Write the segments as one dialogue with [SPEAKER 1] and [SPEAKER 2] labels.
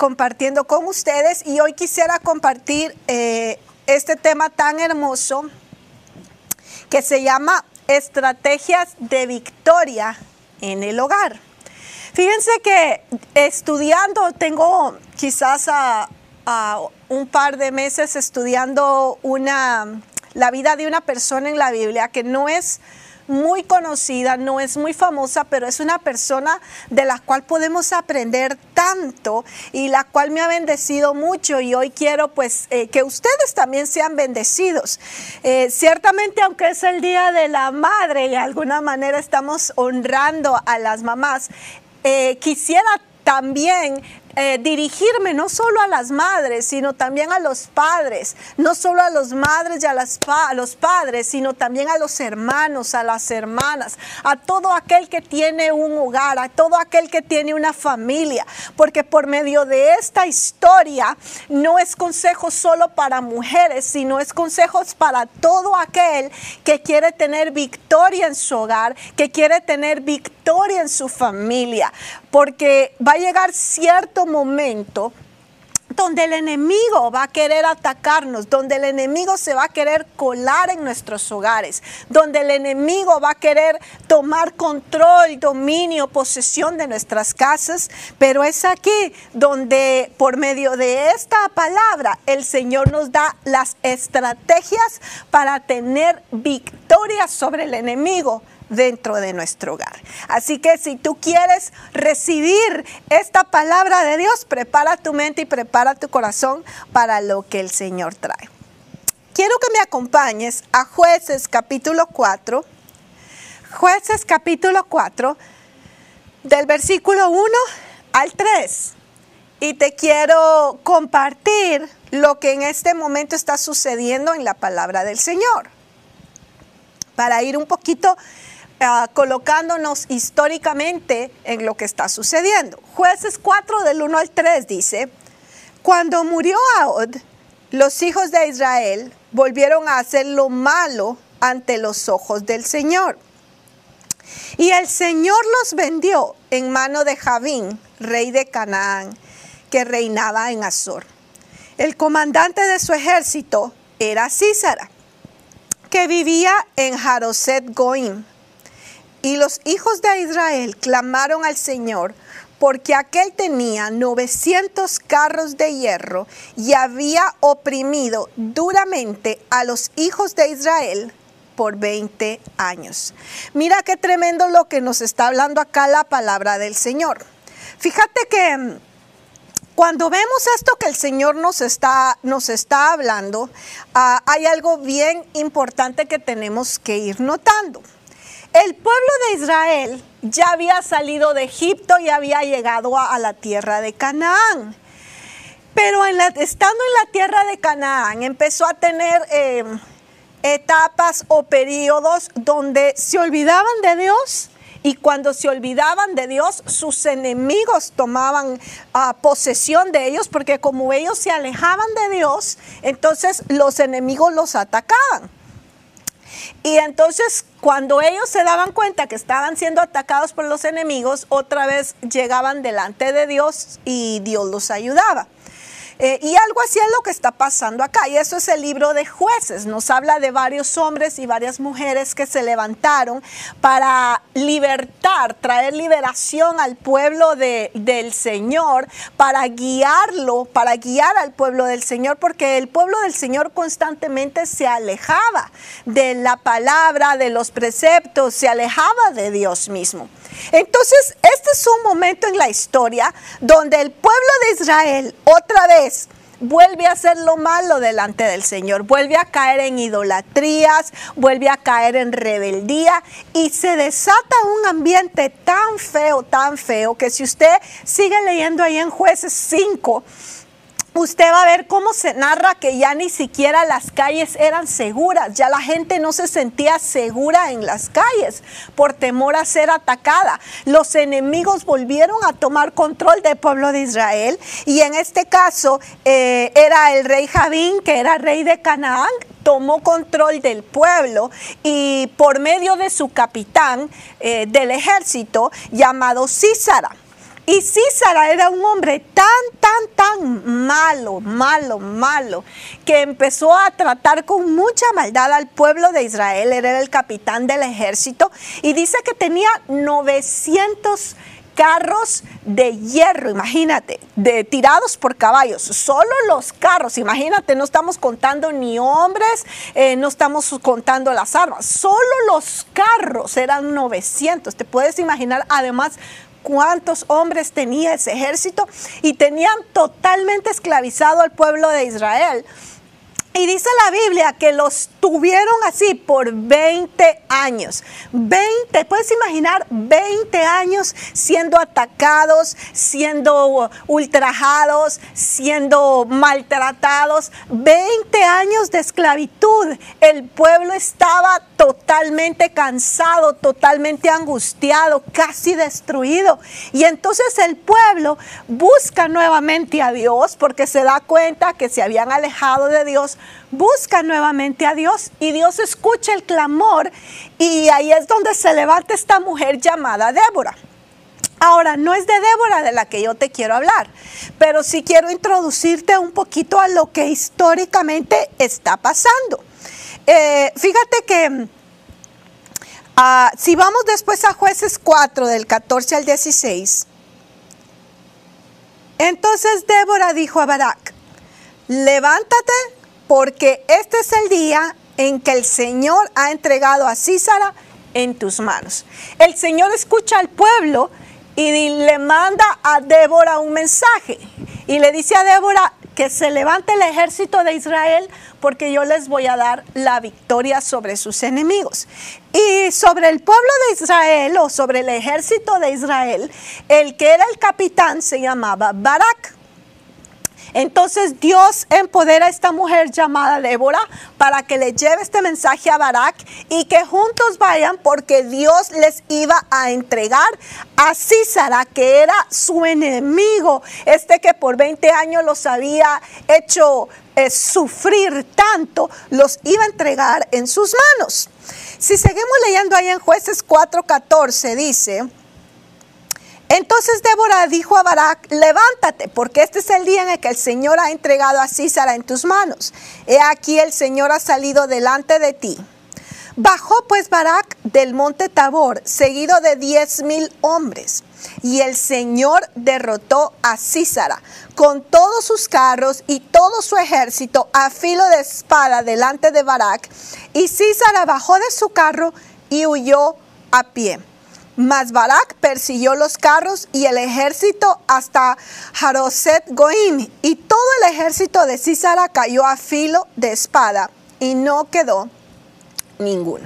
[SPEAKER 1] compartiendo con ustedes y hoy quisiera compartir eh, este tema tan hermoso que se llama Estrategias de Victoria en el Hogar. Fíjense que estudiando, tengo quizás a, a un par de meses estudiando una, la vida de una persona en la Biblia que no es muy conocida, no es muy famosa, pero es una persona de la cual podemos aprender tanto y la cual me ha bendecido mucho y hoy quiero pues eh, que ustedes también sean bendecidos. Eh, ciertamente aunque es el Día de la Madre y de alguna manera estamos honrando a las mamás, eh, quisiera también eh, dirigirme no solo a las madres, sino también a los padres, no solo a los madres y a, a los padres, sino también a los hermanos, a las hermanas, a todo aquel que tiene un hogar, a todo aquel que tiene una familia, porque por medio de esta historia no es consejo solo para mujeres, sino es consejos para todo aquel que quiere tener victoria en su hogar, que quiere tener victoria en su familia, porque va a llegar cierto momento donde el enemigo va a querer atacarnos, donde el enemigo se va a querer colar en nuestros hogares, donde el enemigo va a querer tomar control, dominio, posesión de nuestras casas, pero es aquí donde por medio de esta palabra el Señor nos da las estrategias para tener victoria sobre el enemigo dentro de nuestro hogar. Así que si tú quieres recibir esta palabra de Dios, prepara tu mente y prepara tu corazón para lo que el Señor trae. Quiero que me acompañes a jueces capítulo 4, jueces capítulo 4, del versículo 1 al 3. Y te quiero compartir lo que en este momento está sucediendo en la palabra del Señor. Para ir un poquito uh, colocándonos históricamente en lo que está sucediendo. Jueces 4 del 1 al 3 dice, cuando murió Aod, los hijos de Israel volvieron a hacer lo malo ante los ojos del Señor. Y el Señor los vendió en mano de Javín, rey de Canaán, que reinaba en Azor. El comandante de su ejército era Císara, que vivía en Jaroset Goim. Y los hijos de Israel clamaron al Señor porque aquel tenía 900 carros de hierro y había oprimido duramente a los hijos de Israel por 20 años. Mira qué tremendo lo que nos está hablando acá la palabra del Señor. Fíjate que mm, cuando vemos esto que el Señor nos está, nos está hablando, uh, hay algo bien importante que tenemos que ir notando. El pueblo de Israel ya había salido de Egipto y había llegado a, la tierra de Canaán. Pero en la, estando en la tierra de Canaán empezó a tener eh, etapas o periodos donde se olvidaban de Dios y cuando se olvidaban de Dios, sus enemigos tomaban uh, posesión de ellos porque como ellos se alejaban de Dios, entonces los enemigos los atacaban. Y entonces cuando ellos se daban cuenta que estaban siendo atacados por los enemigos, otra vez llegaban delante de Dios y Dios los ayudaba. Eh, y algo así es lo que está pasando acá. Y eso es el libro de jueces. Nos habla de varios hombres y varias mujeres que se levantaron para libertar, traer liberación al pueblo de, del Señor, para guiarlo, para guiar al pueblo del Señor, porque el pueblo del Señor constantemente se alejaba de la palabra, de los preceptos, se alejaba de Dios mismo. Entonces, este es un momento en la historia donde el pueblo de Israel otra vez vuelve a hacer lo malo delante del Señor, vuelve a caer en idolatrías, vuelve a caer en rebeldía y se desata un ambiente tan feo, tan feo, que si usted sigue leyendo ahí en jueces 5, usted va a ver cómo se narra que ya ni siquiera las calles eran seguras, ya la gente no se sentía segura en las calles por temor a ser atacada. Los enemigos volvieron a tomar control del pueblo de Israel y en este caso eh, era el rey Javín, que era rey de Canaán, tomó control del pueblo y por medio de su capitán eh, del ejército llamado Císara. Y Císara era un hombre tan, tan, tan malo, malo, malo, que empezó a tratar con mucha maldad al pueblo de Israel. Era el capitán del ejército y dice que tenía 900 carros de hierro, imagínate, de tirados por caballos, solo los carros, imagínate, no estamos contando ni hombres, eh, no estamos contando las armas, solo los carros eran 900, te puedes imaginar además cuántos hombres tenía ese ejército y tenían totalmente esclavizado al pueblo de Israel. Y dice la Biblia que los tuvieron así por 20 años. 20, puedes imaginar 20 años siendo atacados, siendo ultrajados, siendo maltratados. 20 años de esclavitud. El pueblo estaba totalmente cansado, totalmente angustiado, casi destruido. Y entonces el pueblo busca nuevamente a Dios porque se da cuenta que se habían alejado de Dios busca nuevamente a Dios y Dios escucha el clamor y ahí es donde se levanta esta mujer llamada Débora. Ahora, no es de Débora de la que yo te quiero hablar, pero sí quiero introducirte un poquito a lo que históricamente está pasando. Eh, fíjate que ah, si vamos después a jueces 4 del 14 al 16, entonces Débora dijo a Barak, levántate porque este es el día en que el Señor ha entregado a Císara en tus manos. El Señor escucha al pueblo y le manda a Débora un mensaje y le dice a Débora que se levante el ejército de Israel porque yo les voy a dar la victoria sobre sus enemigos. Y sobre el pueblo de Israel o sobre el ejército de Israel, el que era el capitán se llamaba Barak. Entonces Dios empodera a esta mujer llamada Débora para que le lleve este mensaje a Barak y que juntos vayan porque Dios les iba a entregar a Císara, que era su enemigo, este que por 20 años los había hecho eh, sufrir tanto, los iba a entregar en sus manos. Si seguimos leyendo ahí en jueces 4:14, dice, entonces Débora dijo a Barak, levántate, porque este es el día en el que el Señor ha entregado a Císara en tus manos. He aquí el Señor ha salido delante de ti. Bajó pues Barak del monte Tabor, seguido de diez mil hombres. Y el Señor derrotó a Císara con todos sus carros y todo su ejército a filo de espada delante de Barak. Y Císara bajó de su carro y huyó a pie. Mas Barak persiguió los carros y el ejército hasta Jaroset Goim, y todo el ejército de Císara cayó a filo de espada, y no quedó ninguno.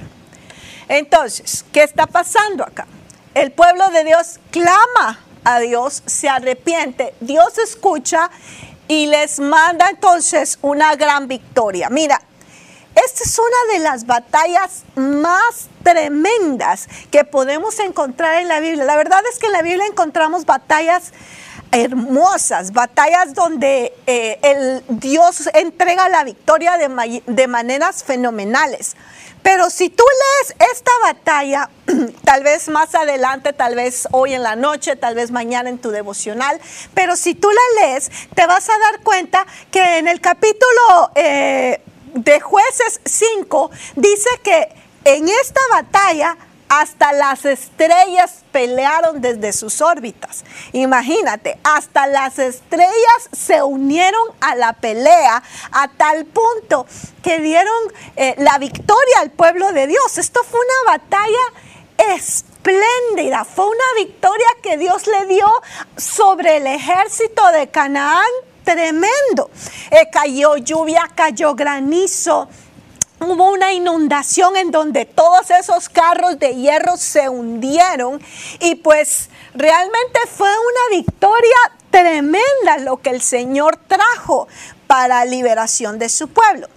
[SPEAKER 1] Entonces, ¿qué está pasando acá? El pueblo de Dios clama a Dios, se arrepiente, Dios escucha y les manda entonces una gran victoria. Mira, esta es una de las batallas más tremendas que podemos encontrar en la Biblia. La verdad es que en la Biblia encontramos batallas hermosas, batallas donde eh, el Dios entrega la victoria de, de maneras fenomenales. Pero si tú lees esta batalla, tal vez más adelante, tal vez hoy en la noche, tal vez mañana en tu devocional, pero si tú la lees, te vas a dar cuenta que en el capítulo eh, de jueces 5 dice que en esta batalla hasta las estrellas pelearon desde sus órbitas. Imagínate, hasta las estrellas se unieron a la pelea a tal punto que dieron eh, la victoria al pueblo de Dios. Esto fue una batalla espléndida, fue una victoria que Dios le dio sobre el ejército de Canaán tremendo. Eh, cayó lluvia, cayó granizo. Hubo una inundación en donde todos esos carros de hierro se hundieron y pues realmente fue una victoria tremenda lo que el Señor trajo para liberación de su pueblo.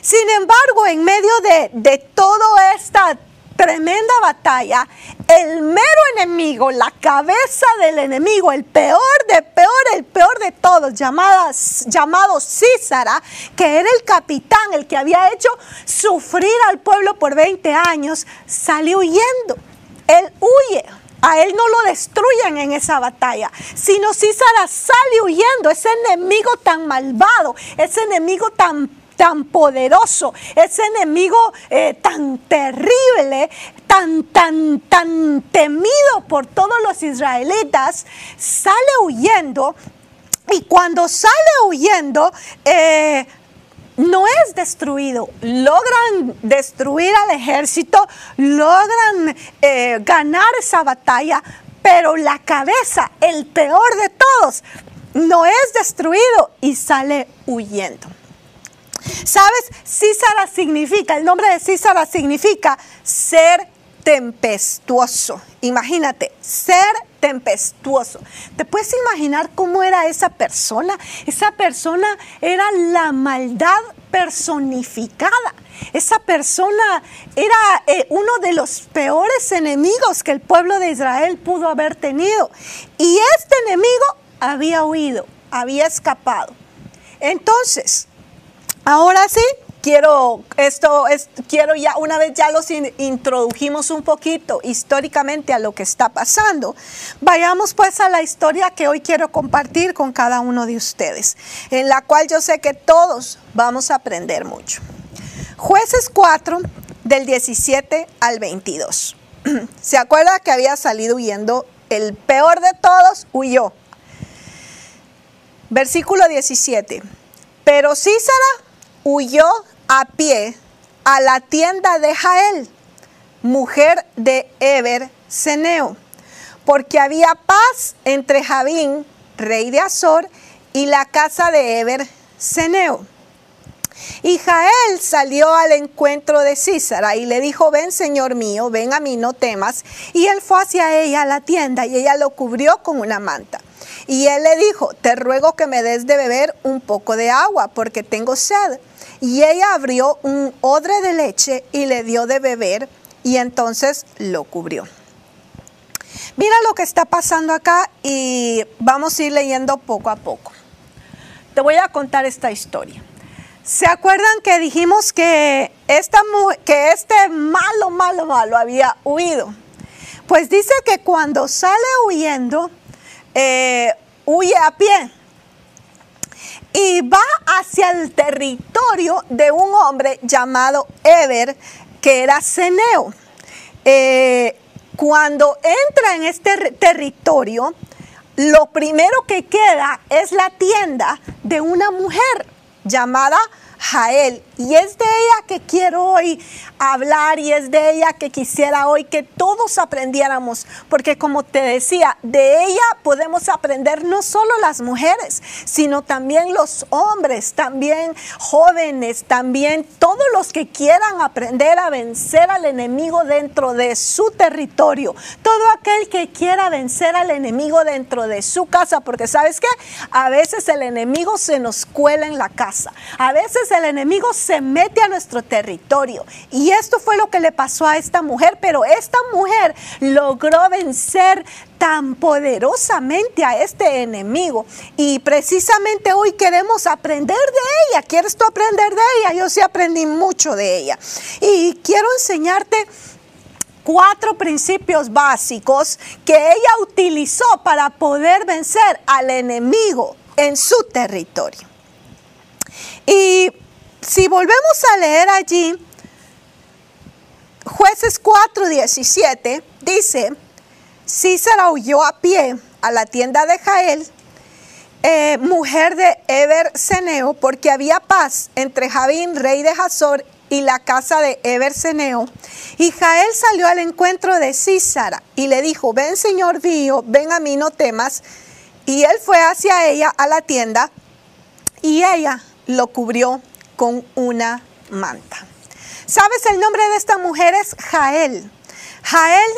[SPEAKER 1] Sin embargo, en medio de, de toda esta tremenda batalla, el mero enemigo, la cabeza del enemigo, el peor de peor, el peor de todos, llamadas, llamado Císara, que era el capitán, el que había hecho sufrir al pueblo por 20 años, salió huyendo. Él huye. a él no lo destruyen en esa batalla, sino Císara sale huyendo, ese enemigo tan malvado, ese enemigo tan tan poderoso, ese enemigo eh, tan terrible, tan, tan, tan temido por todos los israelitas, sale huyendo y cuando sale huyendo, eh, no es destruido. Logran destruir al ejército, logran eh, ganar esa batalla, pero la cabeza, el peor de todos, no es destruido y sale huyendo. ¿Sabes? Císara significa, el nombre de Císara significa ser tempestuoso. Imagínate, ser tempestuoso. ¿Te puedes imaginar cómo era esa persona? Esa persona era la maldad personificada. Esa persona era eh, uno de los peores enemigos que el pueblo de Israel pudo haber tenido. Y este enemigo había huido, había escapado. Entonces, ahora sí, quiero esto es, quiero ya una vez ya los introdujimos un poquito históricamente a lo que está pasando vayamos pues a la historia que hoy quiero compartir con cada uno de ustedes en la cual yo sé que todos vamos a aprender mucho. Jueces 4 del 17 al 22 se acuerda que había salido huyendo el peor de todos huyó. Versículo 17 pero Císara huyó a pie a la tienda de Jael, mujer de Eber Seneo, porque había paz entre Javín, rey de Azor, y la casa de Eber Seneo. Y Jael salió al encuentro de Císara y le dijo, ven señor mío, ven a mí, no temas. Y él fue hacia ella a la tienda y ella lo cubrió con una manta. Y él le dijo, te ruego que me des de beber un poco de agua porque tengo sed. Y ella abrió un odre de leche y le dio de beber y entonces lo cubrió. Mira lo que está pasando acá y vamos a ir leyendo poco a poco. Te voy a contar esta historia. ¿Se acuerdan que dijimos que, esta, que este malo, malo, malo había huido? Pues dice que cuando sale huyendo, eh, huye a pie y va hacia el territorio de un hombre llamado Eber, que era Ceneo. Eh, cuando entra en este territorio, lo primero que queda es la tienda de una mujer llamada Jael. Y es de ella que quiero hoy hablar y es de ella que quisiera hoy que todos aprendiéramos, porque como te decía, de ella podemos aprender no solo las mujeres, sino también los hombres, también jóvenes, también todos los que quieran aprender a vencer al enemigo dentro de su territorio, todo aquel que quiera vencer al enemigo dentro de su casa, porque sabes qué, a veces el enemigo se nos cuela en la casa, a veces el enemigo se se mete a nuestro territorio. Y esto fue lo que le pasó a esta mujer, pero esta mujer logró vencer tan poderosamente a este enemigo. Y precisamente hoy queremos aprender de ella. ¿Quieres tú aprender de ella? Yo sí aprendí mucho de ella. Y quiero enseñarte cuatro principios básicos que ella utilizó para poder vencer al enemigo en su territorio. Y si volvemos a leer allí, jueces 4:17 dice, Císara huyó a pie a la tienda de Jael, eh, mujer de Eber Seneo, porque había paz entre Javín, rey de Hazor, y la casa de Eber Seneo. Y Jael salió al encuentro de Císara y le dijo, ven señor mío, ven a mí, no temas. Y él fue hacia ella a la tienda y ella lo cubrió con una manta. ¿Sabes? El nombre de esta mujer es Jael. Jael,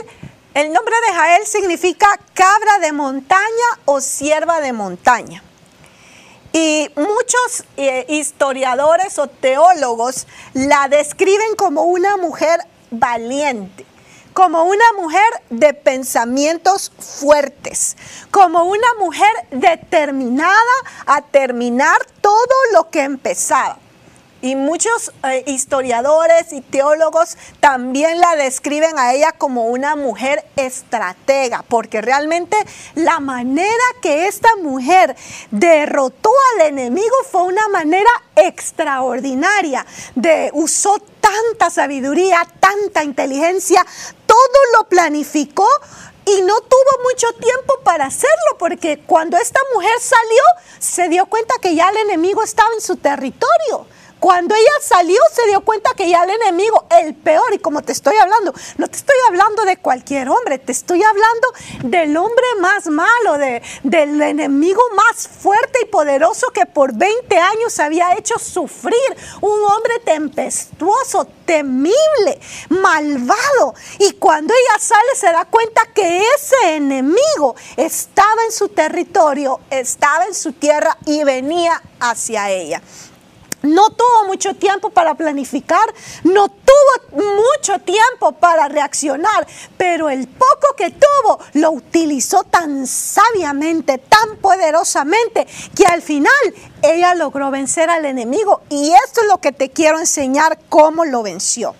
[SPEAKER 1] el nombre de Jael significa cabra de montaña o sierva de montaña. Y muchos eh, historiadores o teólogos la describen como una mujer valiente, como una mujer de pensamientos fuertes, como una mujer determinada a terminar todo lo que empezaba. Y muchos eh, historiadores y teólogos también la describen a ella como una mujer estratega, porque realmente la manera que esta mujer derrotó al enemigo fue una manera extraordinaria. De, usó tanta sabiduría, tanta inteligencia, todo lo planificó y no tuvo mucho tiempo para hacerlo, porque cuando esta mujer salió, se dio cuenta que ya el enemigo estaba en su territorio. Cuando ella salió se dio cuenta que ya el enemigo, el peor, y como te estoy hablando, no te estoy hablando de cualquier hombre, te estoy hablando del hombre más malo, de, del enemigo más fuerte y poderoso que por 20 años había hecho sufrir. Un hombre tempestuoso, temible, malvado. Y cuando ella sale se da cuenta que ese enemigo estaba en su territorio, estaba en su tierra y venía hacia ella. No tuvo mucho tiempo para planificar, no tuvo mucho tiempo para reaccionar, pero el poco que tuvo lo utilizó tan sabiamente, tan poderosamente, que al final ella logró vencer al enemigo. Y esto es lo que te quiero enseñar cómo lo venció.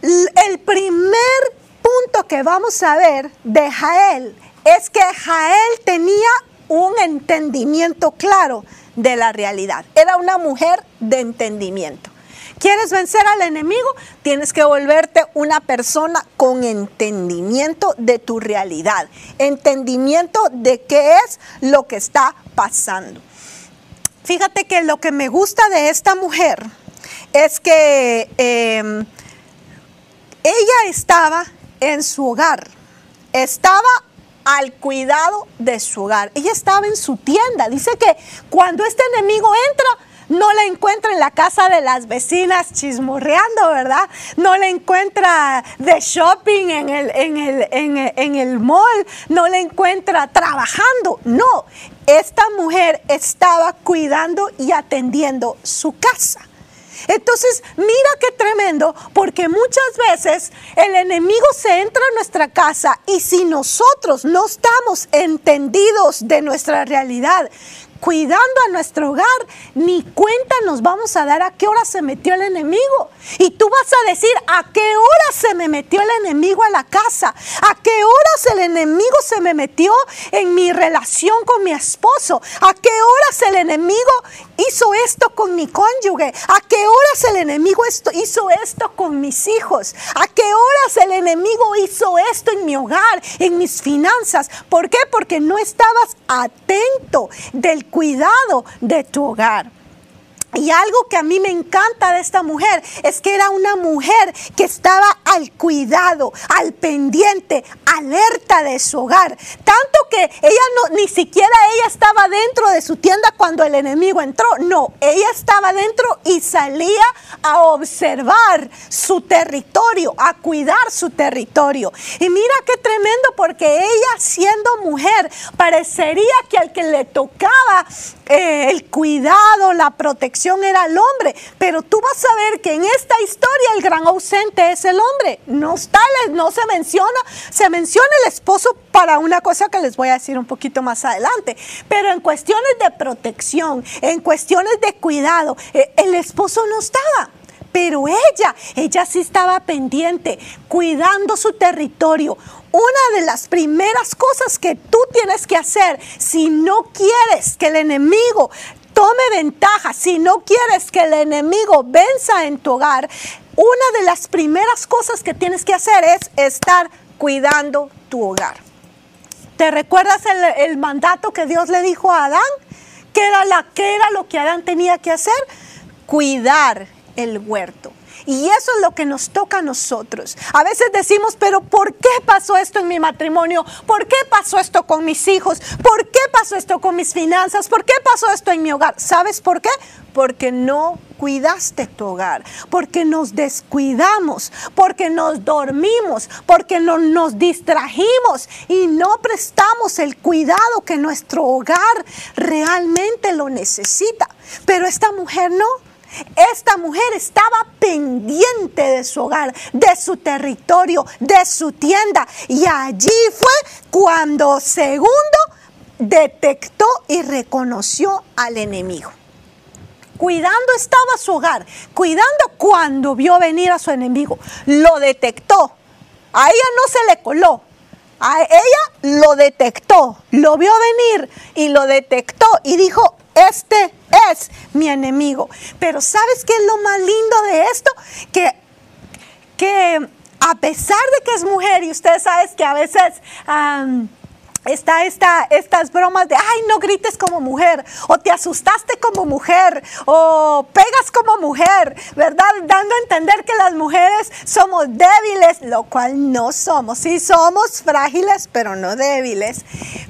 [SPEAKER 1] El primer punto que vamos a ver de Jael es que Jael tenía un entendimiento claro de la realidad. Era una mujer de entendimiento. ¿Quieres vencer al enemigo? Tienes que volverte una persona con entendimiento de tu realidad, entendimiento de qué es lo que está pasando. Fíjate que lo que me gusta de esta mujer es que em, ella estaba en su hogar, estaba al cuidado de su hogar. Ella estaba en su tienda. Dice que cuando este enemigo entra, no la encuentra en la casa de las vecinas chismorreando, ¿verdad? No la encuentra de shopping en el, en el, en el mall, no la encuentra trabajando. No, esta mujer estaba cuidando y atendiendo su casa. Entonces, mira qué tremendo, porque muchas veces el enemigo se entra a nuestra casa y si nosotros no estamos entendidos de nuestra realidad, cuidando a nuestro hogar, ni cuenta nos vamos a dar a qué hora se metió el enemigo. Y tú vas a decir, ¿a qué hora se me metió el enemigo a la casa? ¿A qué horas el enemigo se me metió en mi relación con mi esposo? ¿A qué horas el enemigo hizo esto con mi cónyuge? ¿A qué horas el enemigo hizo esto con mis hijos? ¿A qué horas el enemigo hizo esto en mi hogar, en mis finanzas? ¿Por qué? Porque no estabas atento del cuidado de tu hogar. Y algo que a mí me encanta de esta mujer es que era una mujer que estaba al cuidado, al pendiente, alerta de su hogar. Tanto que ella no, ni siquiera ella estaba dentro de su tienda cuando el enemigo entró. No, ella estaba dentro y salía a observar su territorio, a cuidar su territorio. Y mira qué tremendo porque ella siendo mujer parecería que al que le tocaba eh, el cuidado, la protección era el hombre. Pero tú vas a ver que en esta historia el gran ausente es el hombre. No está, no se menciona, se menciona el esposo para una cosa que les voy a decir un poquito más adelante. Pero en cuestiones de protección, en cuestiones de cuidado, eh, el esposo no estaba. Pero ella, ella sí estaba pendiente, cuidando su territorio. Una de las primeras cosas que tú tienes que hacer si no quieres que el enemigo tome ventaja, si no quieres que el enemigo venza en tu hogar, una de las primeras cosas que tienes que hacer es estar cuidando tu hogar. ¿Te recuerdas el, mandato que Dios le dijo a Adán? ¿Qué ¿Qué era lo que Adán tenía que hacer? Cuidar el huerto. Y eso es lo que nos toca a nosotros. A veces decimos, pero ¿por qué pasó esto en mi matrimonio? ¿Por qué pasó esto con mis hijos? ¿Por qué pasó esto con mis finanzas? ¿Por qué pasó esto en mi hogar? ¿Sabes por qué? Porque no cuidaste tu hogar, porque nos descuidamos, porque nos dormimos, porque no, nos distrajimos y no prestamos el cuidado que nuestro hogar realmente lo necesita. Pero esta mujer no. Esta mujer estaba pendiente de su hogar, de su territorio, de su tienda. Y allí fue cuando segundo detectó y reconoció al enemigo. cuidando estaba su hogar, cuidando cuando vio venir a su enemigo. Lo detectó. A ella no se le coló. A ella lo detectó, lo vio venir y lo detectó y dijo, este es mi enemigo. Pero ¿sabes qué es lo más lindo de esto? Que, que a pesar de que es mujer, y ustedes saben que a veces está esta, estas bromas de, ay, no grites como mujer, o te asustaste como mujer, o pegas como mujer, ¿verdad? Dando a entender que las mujeres somos débiles, lo cual no somos. Sí somos frágiles, pero no débiles.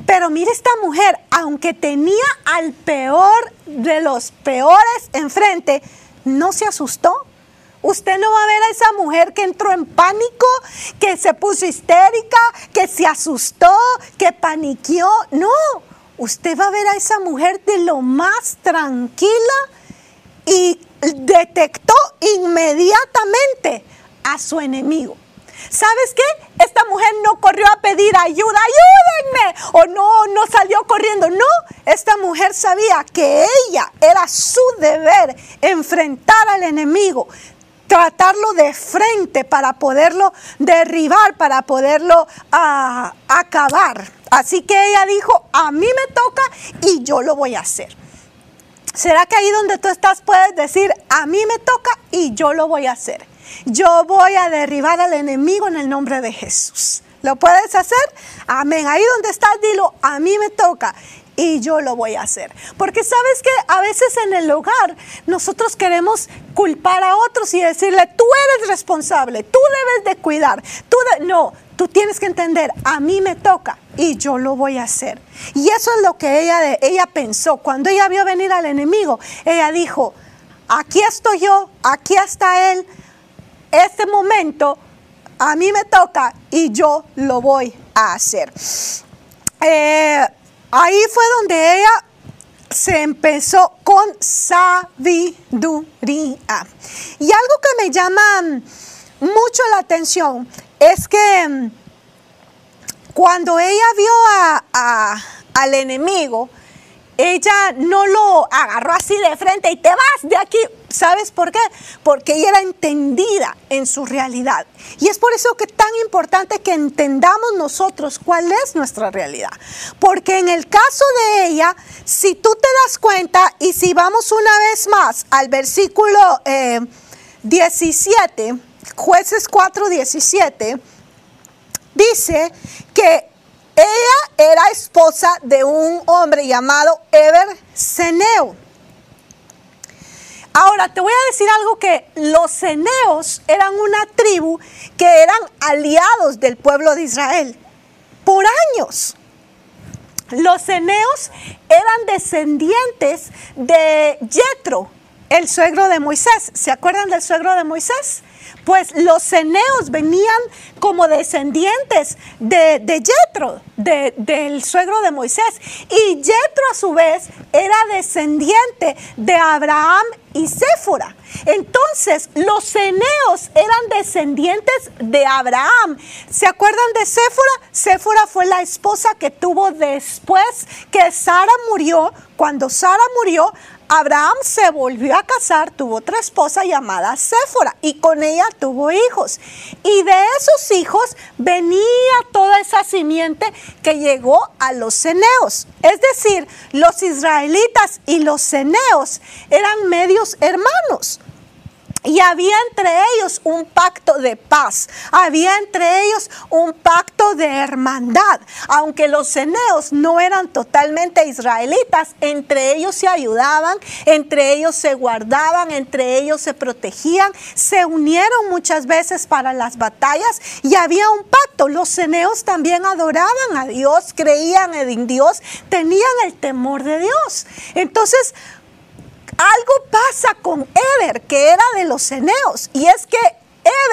[SPEAKER 1] Pero mire esta mujer, aunque tenía al peor de los peores enfrente, no se asustó Usted no va a ver a esa mujer que entró en pánico, que se puso histérica, que se asustó, que paniqueó. No, usted va a ver a esa mujer de lo más tranquila y detectó inmediatamente a su enemigo. ¿Sabes qué? Esta mujer no corrió a pedir ayuda, ayúdenme, o no, no salió corriendo. No, esta mujer sabía que ella era su deber enfrentar al enemigo, tratarlo de frente para poderlo derribar, para poderlo ah, acabar. Así que ella dijo, a mí me toca y yo lo voy a hacer. ¿Será que ahí donde tú estás puedes decir, a mí me toca y yo lo voy a hacer? Yo voy a derribar al enemigo en el nombre de Jesús. ¿Lo puedes hacer? Amén. Ahí donde estás, dilo, a mí me toca y yo lo voy a hacer. Porque sabes que a veces en el hogar nosotros queremos culpar a otros y decirle, tú eres responsable, tú debes de cuidar, tú no, tú tienes que entender, a mí me toca y yo lo voy a hacer. Y eso es lo que ella, ella pensó. Cuando ella vio venir al enemigo, ella dijo, aquí estoy yo, aquí está él, este momento a mí me toca y yo lo voy a hacer. Eh, Ahí fue donde ella se empezó con sabiduría. Y algo que me llama mucho la atención es que mm, cuando ella vio al enemigo, ella no lo agarró así de frente y te vas de aquí. ¿Sabes por qué? Porque ella era entendida en su realidad. Y es por eso que es tan importante que entendamos nosotros cuál es nuestra realidad. Porque en el caso de ella, si tú te das cuenta y si vamos una vez más al versículo 17, eh, jueces 4, 17, dice que ella era esposa de un hombre llamado Eber Seneo. Ahora, te voy a decir algo que los ceneos eran una tribu que eran aliados del pueblo de Israel por años. Los ceneos eran descendientes de Jetro, el suegro de Moisés. ¿Se acuerdan del suegro de Moisés? Pues los ceneos venían como descendientes de, de Jetro, del suegro de Moisés. Y Jetro a su vez era descendiente de Abraham y Séfora. Entonces, los ceneos eran descendientes de Abraham. ¿Se acuerdan de Séfora? Séfora fue la esposa que tuvo después que Sara murió. Cuando Sara murió, Abraham se volvió a casar, tuvo otra esposa llamada Séfora y con ella tuvo hijos. Y de esos hijos venía toda esa simiente que llegó a los ceneos. Es decir, los israelitas y los ceneos eran medios hermanos. Y había entre ellos un pacto de paz, había entre ellos un pacto de hermandad. Aunque los ceneos no eran totalmente israelitas, entre ellos se ayudaban, entre ellos se guardaban, entre ellos se protegían, se unieron muchas veces para las batallas y había un pacto. Los ceneos también adoraban a Dios, creían en Dios, tenían el temor de Dios. Entonces, algo pasa con Eber, que era de los ceneos, y es que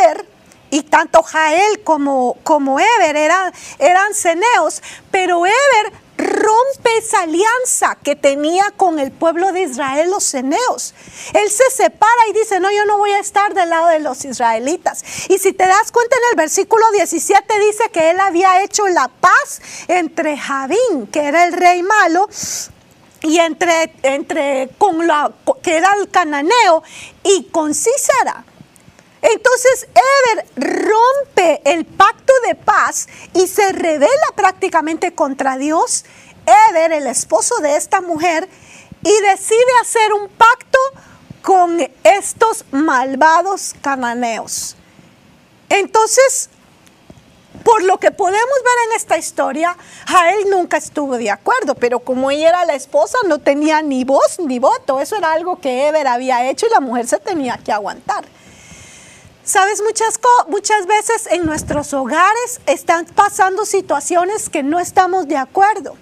[SPEAKER 1] Eber y tanto Jael como, como Eber eran, eran ceneos, pero Eber rompe esa alianza que tenía con el pueblo de Israel, los ceneos. Él se separa y dice, no, yo no voy a estar del lado de los israelitas. Y si te das cuenta en el versículo 17 dice que él había hecho la paz entre Javín, que era el rey malo, y entre, entre con la que era el cananeo y con Císara. Entonces Eber rompe el pacto de paz y se revela prácticamente contra Dios. Eber, el esposo de esta mujer, y decide hacer un pacto con estos malvados cananeos. Entonces, por lo que podemos ver en esta historia, Jael nunca estuvo de acuerdo, pero como ella era la esposa, no tenía ni voz ni voto. Eso era algo que Eber había hecho y la mujer se tenía que aguantar. Sabes, muchas, muchas veces en nuestros hogares están pasando situaciones que no estamos de acuerdo.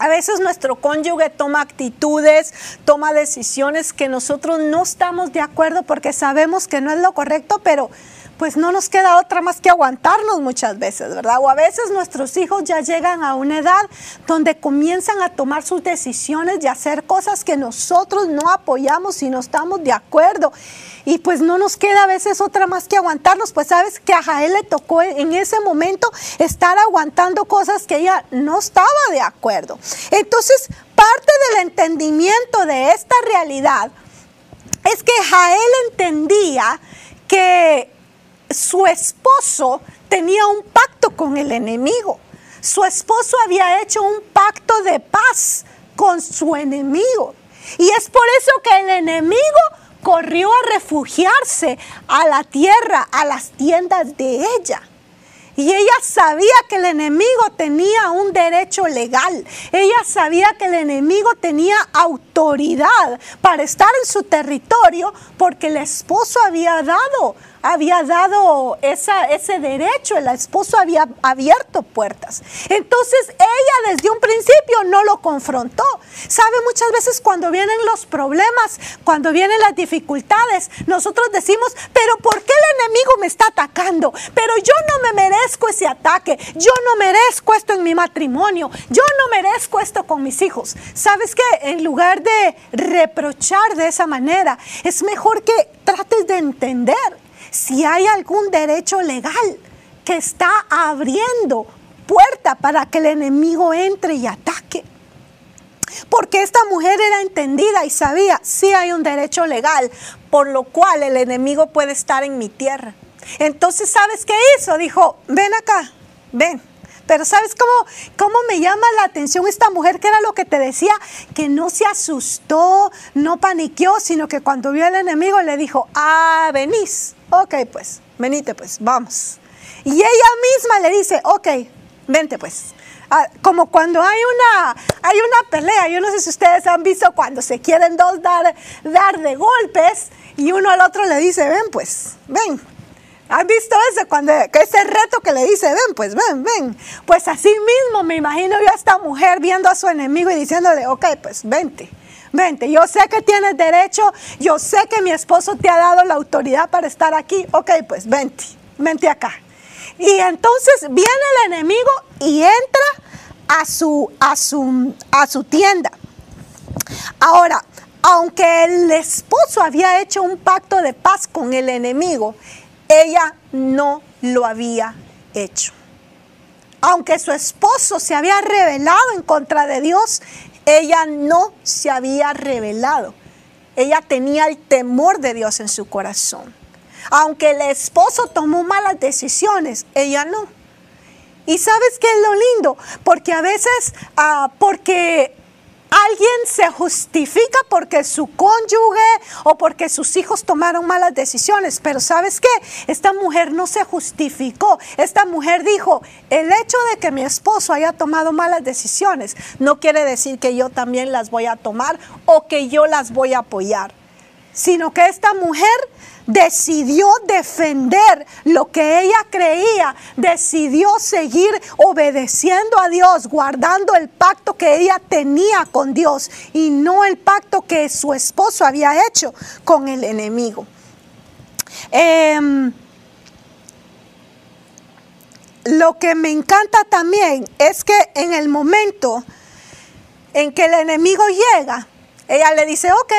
[SPEAKER 1] A veces nuestro cónyuge toma actitudes, toma decisiones que nosotros no estamos de acuerdo porque sabemos que no es lo correcto, pero pues no nos queda otra más que aguantarnos muchas veces, ¿verdad? O a veces nuestros hijos ya llegan a una edad donde comienzan a tomar sus decisiones y hacer cosas que nosotros no apoyamos y no estamos de acuerdo. Y pues no nos queda a veces otra más que aguantarnos, pues sabes que a Jael le tocó en ese momento estar aguantando cosas que ella no estaba de acuerdo. Entonces, parte del entendimiento de esta realidad es que Jael entendía que su esposo tenía un pacto con el enemigo. Su esposo había hecho un pacto de paz con su enemigo. Y es por eso que el enemigo corrió a refugiarse a la tierra, a las tiendas de ella. Y ella sabía que el enemigo tenía un derecho legal. Ella sabía que el enemigo tenía autoridad para estar en su territorio porque el esposo había dado había dado esa, ese derecho, el esposo había abierto puertas. Entonces ella desde un principio no lo confrontó. Sabe, muchas veces cuando vienen los problemas, cuando vienen las dificultades, nosotros decimos, pero ¿por qué el enemigo me está atacando? Pero yo no me merezco ese ataque, yo no merezco esto en mi matrimonio, yo no merezco esto con mis hijos. ¿Sabes qué? En lugar de reprochar de esa manera, es mejor que trates de entender si hay algún derecho legal que está abriendo puerta para que el enemigo entre y ataque. Porque esta mujer era entendida y sabía, si hay un derecho legal, por lo cual el enemigo puede estar en mi tierra. Entonces, ¿sabes qué hizo? Dijo, ven acá, ven, pero ¿sabes cómo, cómo me llama la atención esta mujer que era lo que te decía? Que no se asustó, no paniqueó, sino que cuando vio al enemigo le dijo, ah, venís. Ok, pues, venite pues, vamos. Y ella misma le dice, ok, vente pues. Ah, como cuando hay una, hay una pelea, yo no sé si ustedes han visto cuando se quieren dos dar, dar de golpes y uno al otro le dice, ven pues, ven, ¿Han visto ese, cuando, ese reto que le dice, ven, pues ven, ven? Pues así mismo me imagino yo a esta mujer viendo a su enemigo y diciéndole, ok, pues vente, vente. Yo sé que tienes derecho, yo sé que mi esposo te ha dado la autoridad para estar aquí, ok, pues vente, vente acá. Y entonces viene el enemigo y entra a su, a su, a su tienda. Ahora, aunque el esposo había hecho un pacto de paz con el enemigo, ella no lo había hecho. Aunque su esposo se había rebelado en contra de Dios, ella no se había rebelado. Ella tenía el temor de Dios en su corazón. Aunque el esposo tomó malas decisiones, ella no. Y sabes qué es lo lindo, porque a veces, ah, porque Alguien se justifica porque su cónyuge o porque sus hijos tomaron malas decisiones, pero ¿sabes qué? Esta mujer no se justificó. Esta mujer dijo, el hecho de que mi esposo haya tomado malas decisiones no quiere decir que yo también las voy a tomar o que yo las voy a apoyar, sino que esta mujer decidió defender lo que ella creía, decidió seguir obedeciendo a Dios, guardando el pacto que ella tenía con Dios y no el pacto que su esposo había hecho con el enemigo. Em, lo que me encanta también es que en el momento en que el enemigo llega, ella le dice, ok,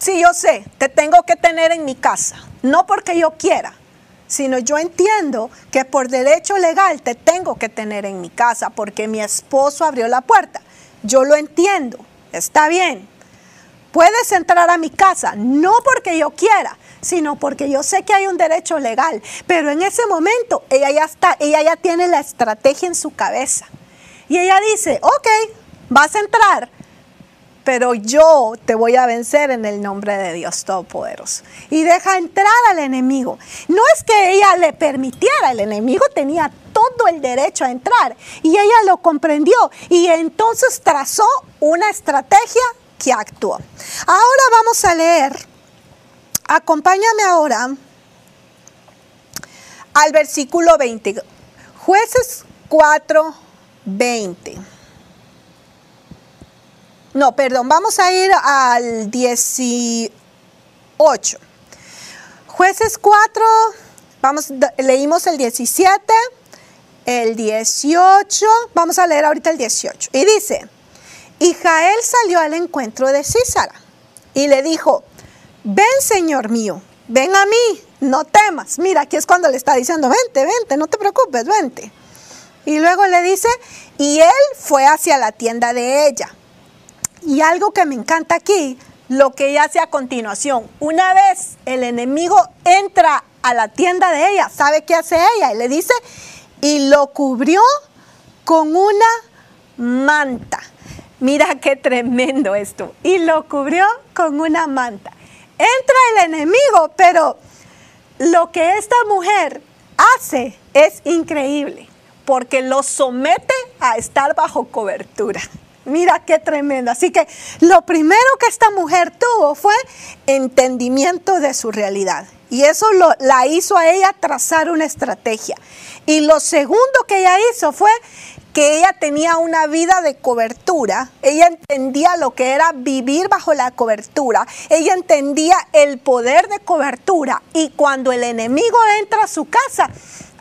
[SPEAKER 1] Sí, yo sé, te tengo que tener en mi casa, no porque yo quiera, sino yo entiendo que por derecho legal te tengo que tener en mi casa porque mi esposo abrió la puerta. Yo lo entiendo, está bien, puedes entrar a mi casa, no porque yo quiera, sino porque yo sé que hay un derecho legal. Pero en ese momento ella ya está, ella ya tiene la estrategia en su cabeza. Y ella dice, ok, vas a entrar, pero yo te voy a vencer en el nombre de Dios Todopoderoso. Y deja entrar al enemigo. No es que ella le permitiera, el enemigo tenía todo el derecho a entrar y ella lo comprendió y entonces trazó una estrategia que actuó. Ahora vamos a leer, acompáñame ahora al versículo 20, jueces 4, 20. No, perdón, vamos a ir al 18. Jueces 4, vamos, leímos el 17, el 18, vamos a leer ahorita el 18. Y dice, y Jael salió al encuentro de Císara y le dijo, ven Señor mío, ven a mí, no temas. Mira, aquí es cuando le está diciendo, vente, vente, no te preocupes, vente. Y luego le dice, y él fue hacia la tienda de ella. Y algo que me encanta aquí, lo que ella hace a continuación. Una vez el enemigo entra a la tienda de ella, ¿sabe qué hace ella? Y le dice, y lo cubrió con una manta. Mira qué tremendo esto. Y lo cubrió con una manta. Entra el enemigo, pero lo que esta mujer hace es increíble, porque lo somete a estar bajo cobertura. Mira qué tremendo. Así que lo primero que esta mujer tuvo fue entendimiento de su realidad. Y eso lo, la hizo a ella trazar una estrategia. Y lo segundo que ella hizo fue que ella tenía una vida de cobertura, ella entendía lo que era vivir bajo la cobertura, ella entendía el poder de cobertura y cuando el enemigo entra a su casa,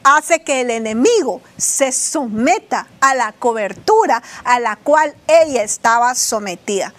[SPEAKER 1] hace que el enemigo se someta a la cobertura a la cual ella estaba sometida.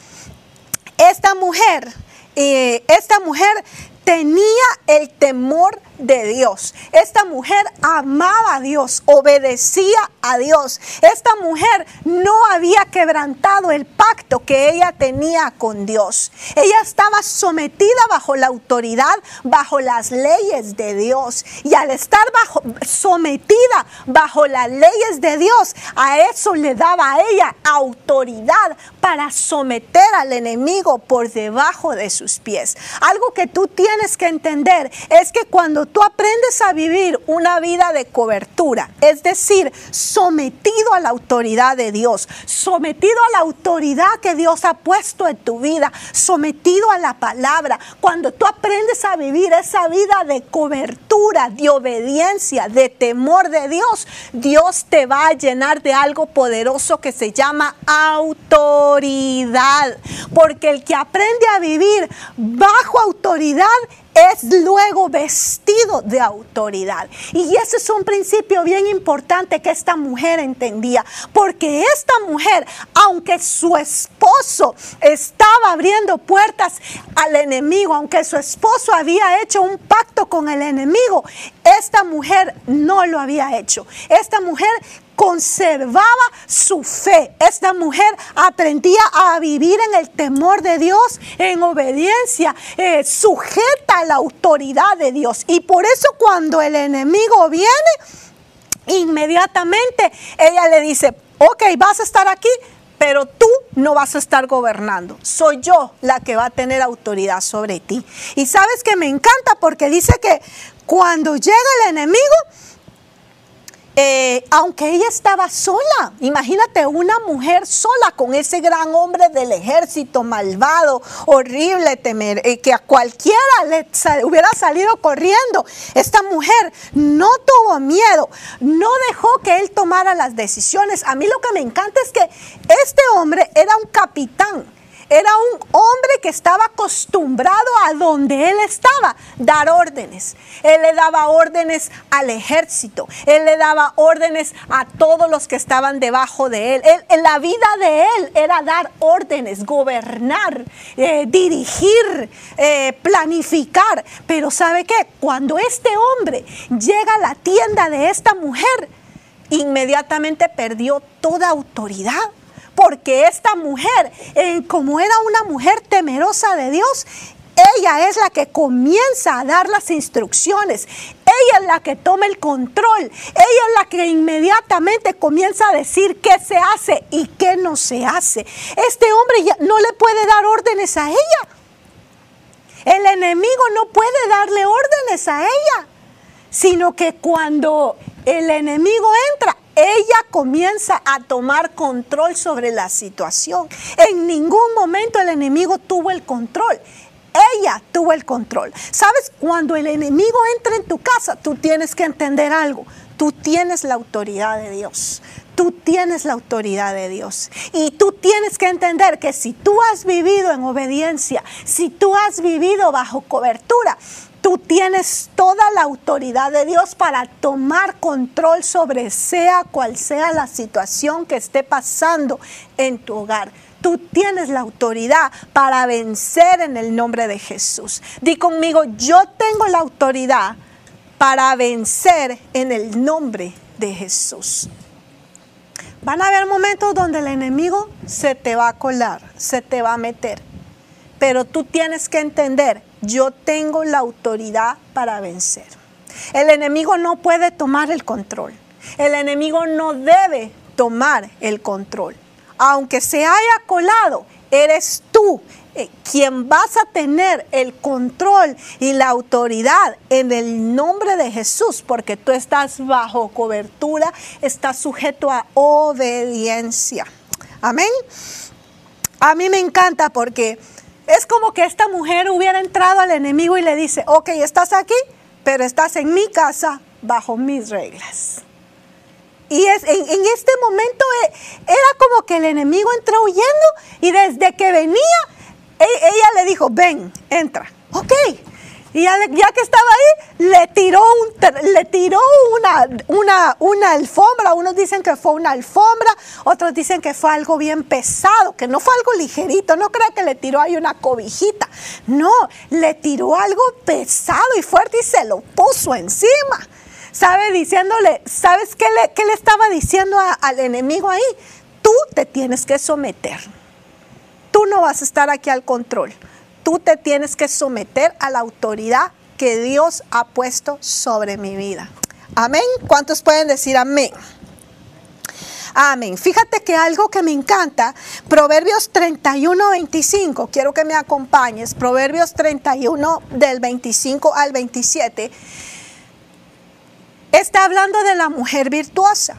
[SPEAKER 1] Esta mujer, eh, esta mujer tenía el temor de Dios. Esta mujer amaba a Dios, obedecía a Dios. Esta mujer no había quebrantado el pacto que ella tenía con Dios. Ella estaba sometida bajo la autoridad, bajo las leyes de Dios. Y al estar bajo, sometida bajo las leyes de Dios, a eso le daba a ella autoridad para someter al enemigo por debajo de sus pies. Algo que tú tienes que entender es que cuando tú aprendes a vivir una vida de cobertura, es decir, sometido a la autoridad de Dios, sometido a la autoridad que Dios ha puesto en tu vida, sometido a la palabra, cuando tú aprendes a vivir esa vida de cobertura, de obediencia, de temor de Dios, Dios te va a llenar de algo poderoso que se llama autoridad. Porque el que aprende a vivir bajo autoridad es luego vestido de autoridad. Y ese es un principio bien importante que esta mujer entendía, porque esta mujer, aunque su esposo estaba abriendo puertas al enemigo, aunque su esposo había hecho un pacto con el enemigo, esta mujer no lo había hecho. Esta mujer conservaba su fe. Esta mujer aprendía a vivir en el temor de Dios, en obediencia, eh, sujeta a la autoridad de Dios. Y por eso cuando el enemigo viene, inmediatamente ella le dice, ok, vas a estar aquí, pero tú no vas a estar gobernando. Soy yo la que va a tener autoridad sobre ti. Y sabes que me encanta porque dice que cuando llega el enemigo, eh, aunque ella estaba sola, imagínate una mujer sola con ese gran hombre del ejército malvado, horrible, temer, eh, que a cualquiera le hubiera salido corriendo. Esta mujer no tuvo miedo, no dejó que él tomara las decisiones. A mí lo que me encanta es que este hombre era un capitán era un hombre que estaba acostumbrado a donde él estaba, dar órdenes. Él le daba órdenes al ejército, él le daba órdenes a todos los que estaban debajo de él. él la vida de él era dar órdenes, gobernar, eh, dirigir, eh, planificar. Pero ¿sabe qué? Cuando este hombre llega a la tienda de esta mujer, inmediatamente perdió toda autoridad porque esta mujer, eh, como era una mujer temerosa de Dios, ella es la que comienza a dar las instrucciones. Ella es la que toma el control. Ella es la que inmediatamente comienza a decir qué se hace y qué no se hace. Este hombre ya no le puede dar órdenes a ella. El enemigo no puede darle órdenes a ella, sino que cuando el enemigo entra, ella comienza a tomar control sobre la situación. En ningún momento el enemigo tuvo el control. Ella tuvo el control. ¿Sabes? Cuando el enemigo entra en tu casa, tú tienes que entender algo. Tú tienes la autoridad de Dios. Tú tienes la autoridad de Dios. Y tú tienes que entender que si tú has vivido en obediencia, si tú has vivido bajo cobertura, tú tienes toda la autoridad de Dios para tomar control sobre sea cual sea la situación que esté pasando en tu hogar. Tú tienes la autoridad para vencer en el nombre de Jesús. Di conmigo, yo tengo la autoridad para vencer en el nombre de Jesús. Van a haber momentos donde el enemigo se te va a colar, se te va a meter. Pero tú tienes que entender, yo tengo la autoridad para vencer. El enemigo no puede tomar el control. El enemigo no debe tomar el control aunque se haya colado, eres tú eh, quien vas a tener el control y la autoridad en el nombre de Jesús, porque tú estás bajo cobertura, estás sujeto a obediencia. Amén. A mí me encanta porque es como que esta mujer hubiera entrado al enemigo y le dice, ok, estás aquí, pero estás en mi casa bajo mis reglas. Y es, en, este momento eh, era como que el enemigo entró huyendo y desde que venía, e, ella le dijo, ven, entra. Ok. Y ya, que estaba ahí, le tiró, un, le tiró una, una, una, alfombra. Unos dicen que fue una alfombra, otros dicen que fue algo bien pesado, que no fue algo ligerito. No crea que le tiró ahí una cobijita. No, le tiró algo pesado y fuerte y se lo puso encima. ¿Sabe? Diciéndole, ¿sabes qué le, le estaba diciendo al enemigo ahí? Tú te tienes que someter. Tú no vas a estar aquí al control. Tú te tienes que someter a la autoridad que Dios ha puesto sobre mi vida. Amén. ¿Cuántos pueden decir amén? Amén. Fíjate que algo que me encanta, Proverbios 31, 25, quiero que me acompañes, Proverbios 31 del 25 al 27 Está hablando de la mujer virtuosa.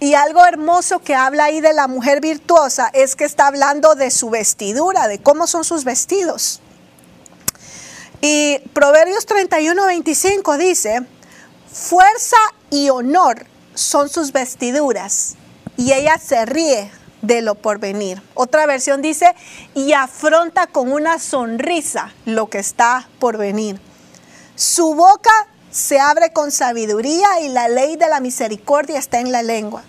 [SPEAKER 1] Y algo hermoso que habla ahí de la mujer virtuosa es que está hablando de su vestidura, de cómo son sus vestidos. Y Proverbios 31, 25 dice, fuerza y honor son sus vestiduras, y ella se ríe de lo por venir. Otra versión dice, y afronta con una sonrisa lo que está por venir. Su boca se abre con sabiduría y la ley de la misericordia está en la lengua.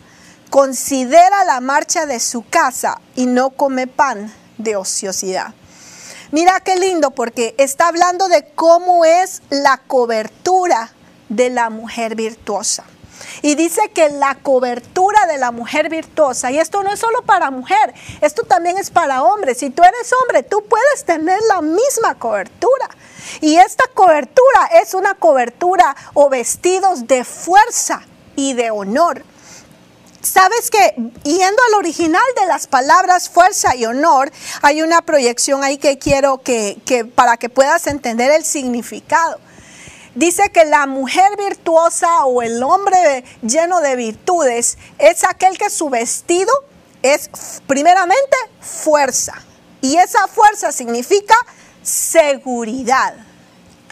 [SPEAKER 1] Considera la marcha de su casa y no come pan de ociosidad. Mira qué lindo porque está hablando de cómo es la cobertura de la mujer virtuosa. Y dice que la cobertura de la mujer virtuosa, y esto no es solo para mujer, esto también es para hombres. Si tú eres hombre, tú puedes tener la misma cobertura. Y esta cobertura es una cobertura o vestidos de fuerza y de honor. Sabes que yendo al original de las palabras fuerza y honor, hay una proyección ahí que quiero que, que para que puedas entender el significado. Dice que la mujer virtuosa o el hombre lleno de virtudes es aquel que su vestido es primeramente fuerza. Y esa fuerza significa seguridad.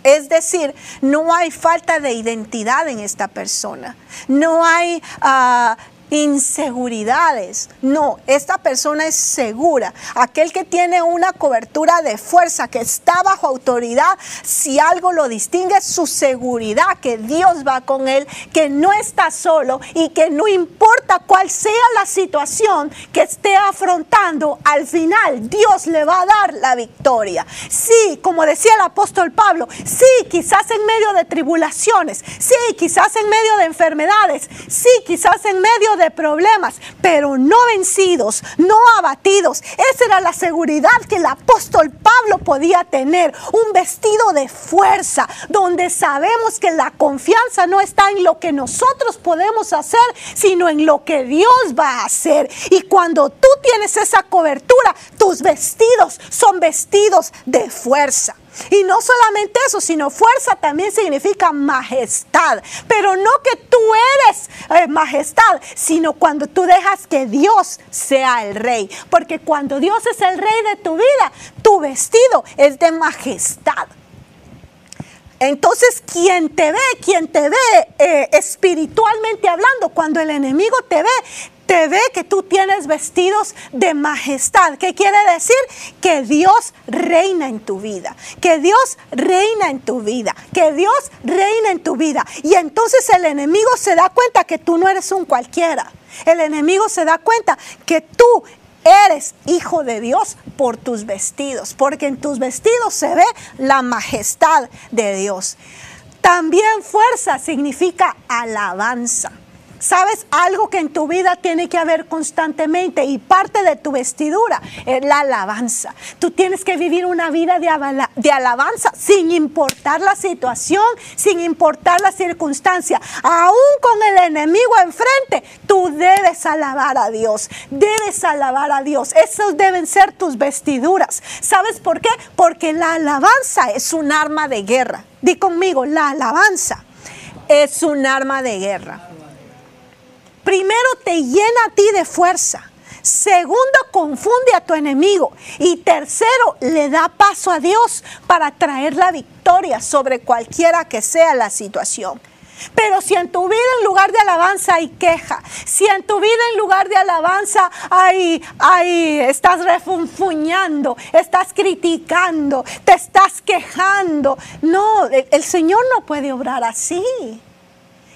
[SPEAKER 1] Es decir, no hay falta de identidad en esta persona. No hay ah, inseguridades. No, esta persona es segura. Aquel que tiene una cobertura de fuerza, que está bajo autoridad, si algo lo distingue, es su seguridad, que Dios va con él, que no está solo y que no importa cuál sea la situación que esté afrontando, al final Dios le va a dar la victoria. Sí, como decía el apóstol Pablo, sí, quizás en medio de tribulaciones, sí, quizás en medio de enfermedades, sí, quizás en medio de de problemas, pero no vencidos, no abatidos. Esa era la seguridad que el apóstol Pablo podía tener. Un vestido de fuerza, donde sabemos que la confianza no está en lo que nosotros podemos hacer, sino en lo que Dios va a hacer. Y cuando tú tienes esa cobertura, tus vestidos son vestidos de fuerza. Y no solamente eso, sino fuerza también significa majestad. Pero no que tú eres eh, majestad, sino cuando tú dejas que Dios sea el rey. Porque cuando Dios es el rey de tu vida, tu vestido es de majestad. Entonces, quien te ve, quien te ve eh, espiritualmente hablando, cuando el enemigo te ve, te ve que tú tienes vestidos de majestad. ¿Qué quiere decir? Que Dios reina en tu vida, que Dios reina en tu vida, que Dios reina en tu vida. Y entonces el enemigo se da cuenta que tú no eres un cualquiera. El enemigo se da cuenta que tú eres hijo de Dios por tus vestidos, porque en tus vestidos se ve la majestad de Dios. También fuerza significa alabanza. ¿Sabes algo que en tu vida tiene que haber constantemente y parte de tu vestidura es la alabanza? Tú tienes que vivir una vida de, de alabanza sin importar la situación, sin importar la circunstancia. Aún con el enemigo enfrente, tú debes alabar a Dios. Debes alabar a Dios. Esos deben ser tus vestiduras. ¿Sabes por qué? Porque la alabanza es un arma de guerra. Di conmigo, la alabanza es un arma de guerra. Primero te llena a ti de fuerza. Segundo, confunde a tu enemigo. Y tercero, le da paso a Dios para traer la victoria sobre cualquiera que sea la situación. Pero si en tu vida en lugar de alabanza hay queja, si en tu vida en lugar de alabanza hay, hay estás refunfuñando, estás criticando, te estás quejando, no, el Señor no puede obrar así.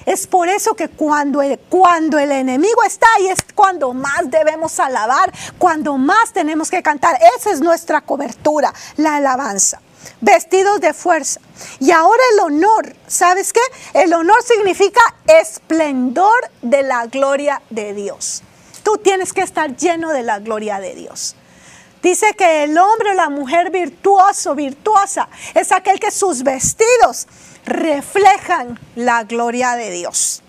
[SPEAKER 1] Es por eso que cuando el, cuando el enemigo está ahí es cuando más debemos alabar, cuando más tenemos que cantar. Esa es nuestra cobertura, la alabanza. Vestidos de fuerza. Y ahora el honor, ¿sabes qué? El honor significa esplendor de la gloria de Dios. Tú tienes que estar lleno de la gloria de Dios. Dice que el hombre o la mujer virtuoso, virtuosa, es aquel que sus vestidos reflejan la gloria de Dios.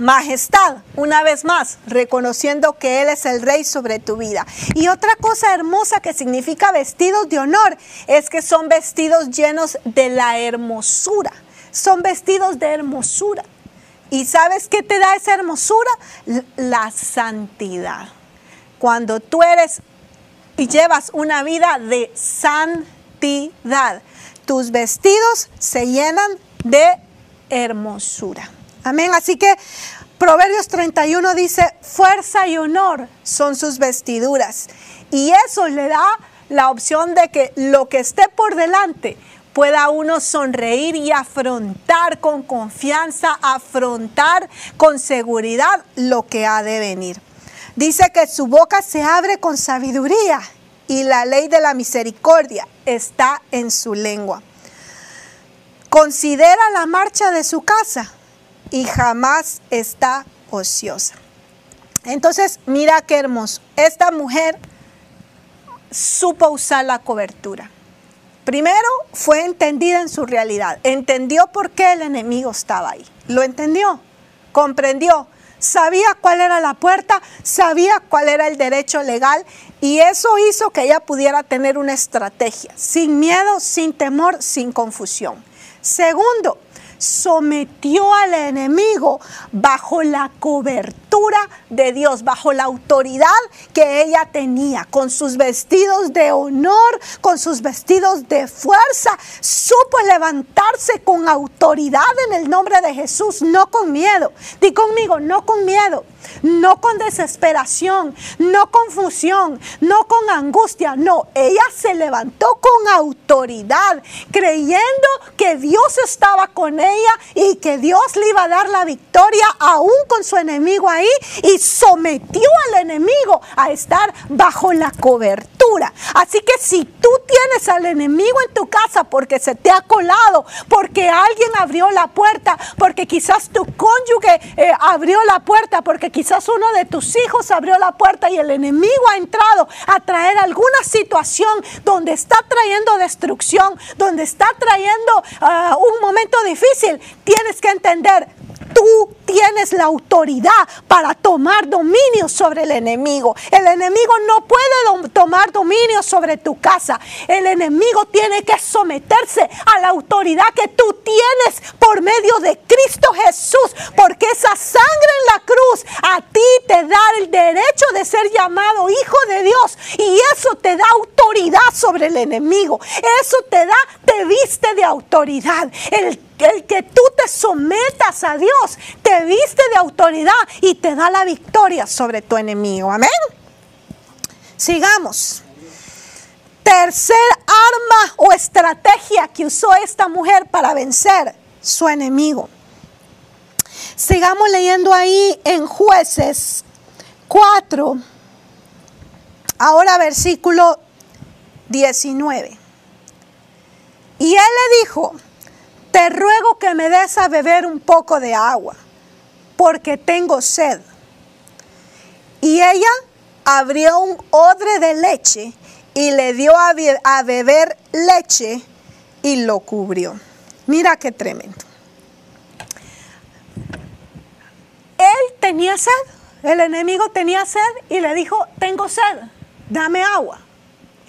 [SPEAKER 1] Majestad, una vez más, reconociendo que Él es el rey sobre tu vida. Y otra cosa hermosa que significa vestidos de honor es que son vestidos llenos de la hermosura. Son vestidos de hermosura. ¿Y sabes qué te da esa hermosura? La santidad. Cuando tú eres y llevas una vida de santidad tus vestidos se llenan de hermosura. Amén. Así que Proverbios 31 dice, fuerza y honor son sus vestiduras. Y eso le da la opción de que lo que esté por delante pueda uno sonreír y afrontar con confianza, afrontar con seguridad lo que ha de venir. Dice que su boca se abre con sabiduría y la ley de la misericordia está en su lengua. Considera la marcha de su casa y jamás está ociosa. Entonces, mira qué hermoso. Esta mujer supo usar la cobertura. Primero fue entendida en su realidad. Entendió por qué el enemigo estaba ahí. Lo entendió, comprendió sabía cuál era la puerta, sabía cuál era el derecho legal y eso hizo que ella pudiera tener una estrategia, sin miedo, sin temor, sin confusión. Segundo, sometió al enemigo bajo la cobertura de Dios, bajo la autoridad que ella tenía, con sus vestidos de honor, con sus vestidos de fuerza, supo levantarse con autoridad en el nombre de Jesús, no con miedo. Di conmigo, no con miedo, no con desesperación, no confusión, no con angustia, no, ella se levantó con autoridad, creyendo que Dios estaba con ella y que Dios le iba a dar la victoria aún con su enemigo ahí y sometió al enemigo a estar bajo la cobertura. Así que si tú tienes al enemigo en tu casa porque se te ha colado, porque alguien abrió la puerta, porque quizás tu cónyuge eh, abrió la puerta, porque quizás uno de tus hijos abrió la puerta y el enemigo ha entrado a traer alguna situación donde está trayendo destrucción, donde está trayendo ah, un momento difícil, tienes que entender, tú tienes la autoridad para tomar dominio sobre el enemigo. El enemigo no puede tomar dominio sobre tu casa. El enemigo tiene que someterse a la autoridad que tú tienes por medio de Cristo Jesús. Porque esa sangre en la cruz a ti te da el derecho de ser llamado hijo de Dios. Y eso te da autoridad sobre el enemigo. Eso te da, te viste de autoridad. El el que tú te sometas a Dios te viste de autoridad y te da la victoria sobre tu enemigo. Amén. Sigamos. Tercer arma o estrategia que usó esta mujer para vencer su enemigo. Sigamos leyendo ahí en jueces 4, ahora versículo 19. Y él le dijo, te ruego que me des a beber un poco de agua, porque tengo sed. Y ella abrió un odre de leche y le dio a, beber leche y lo cubrió. Mira qué tremendo. Él tenía sed, el enemigo tenía sed y le dijo, tengo sed, dame agua.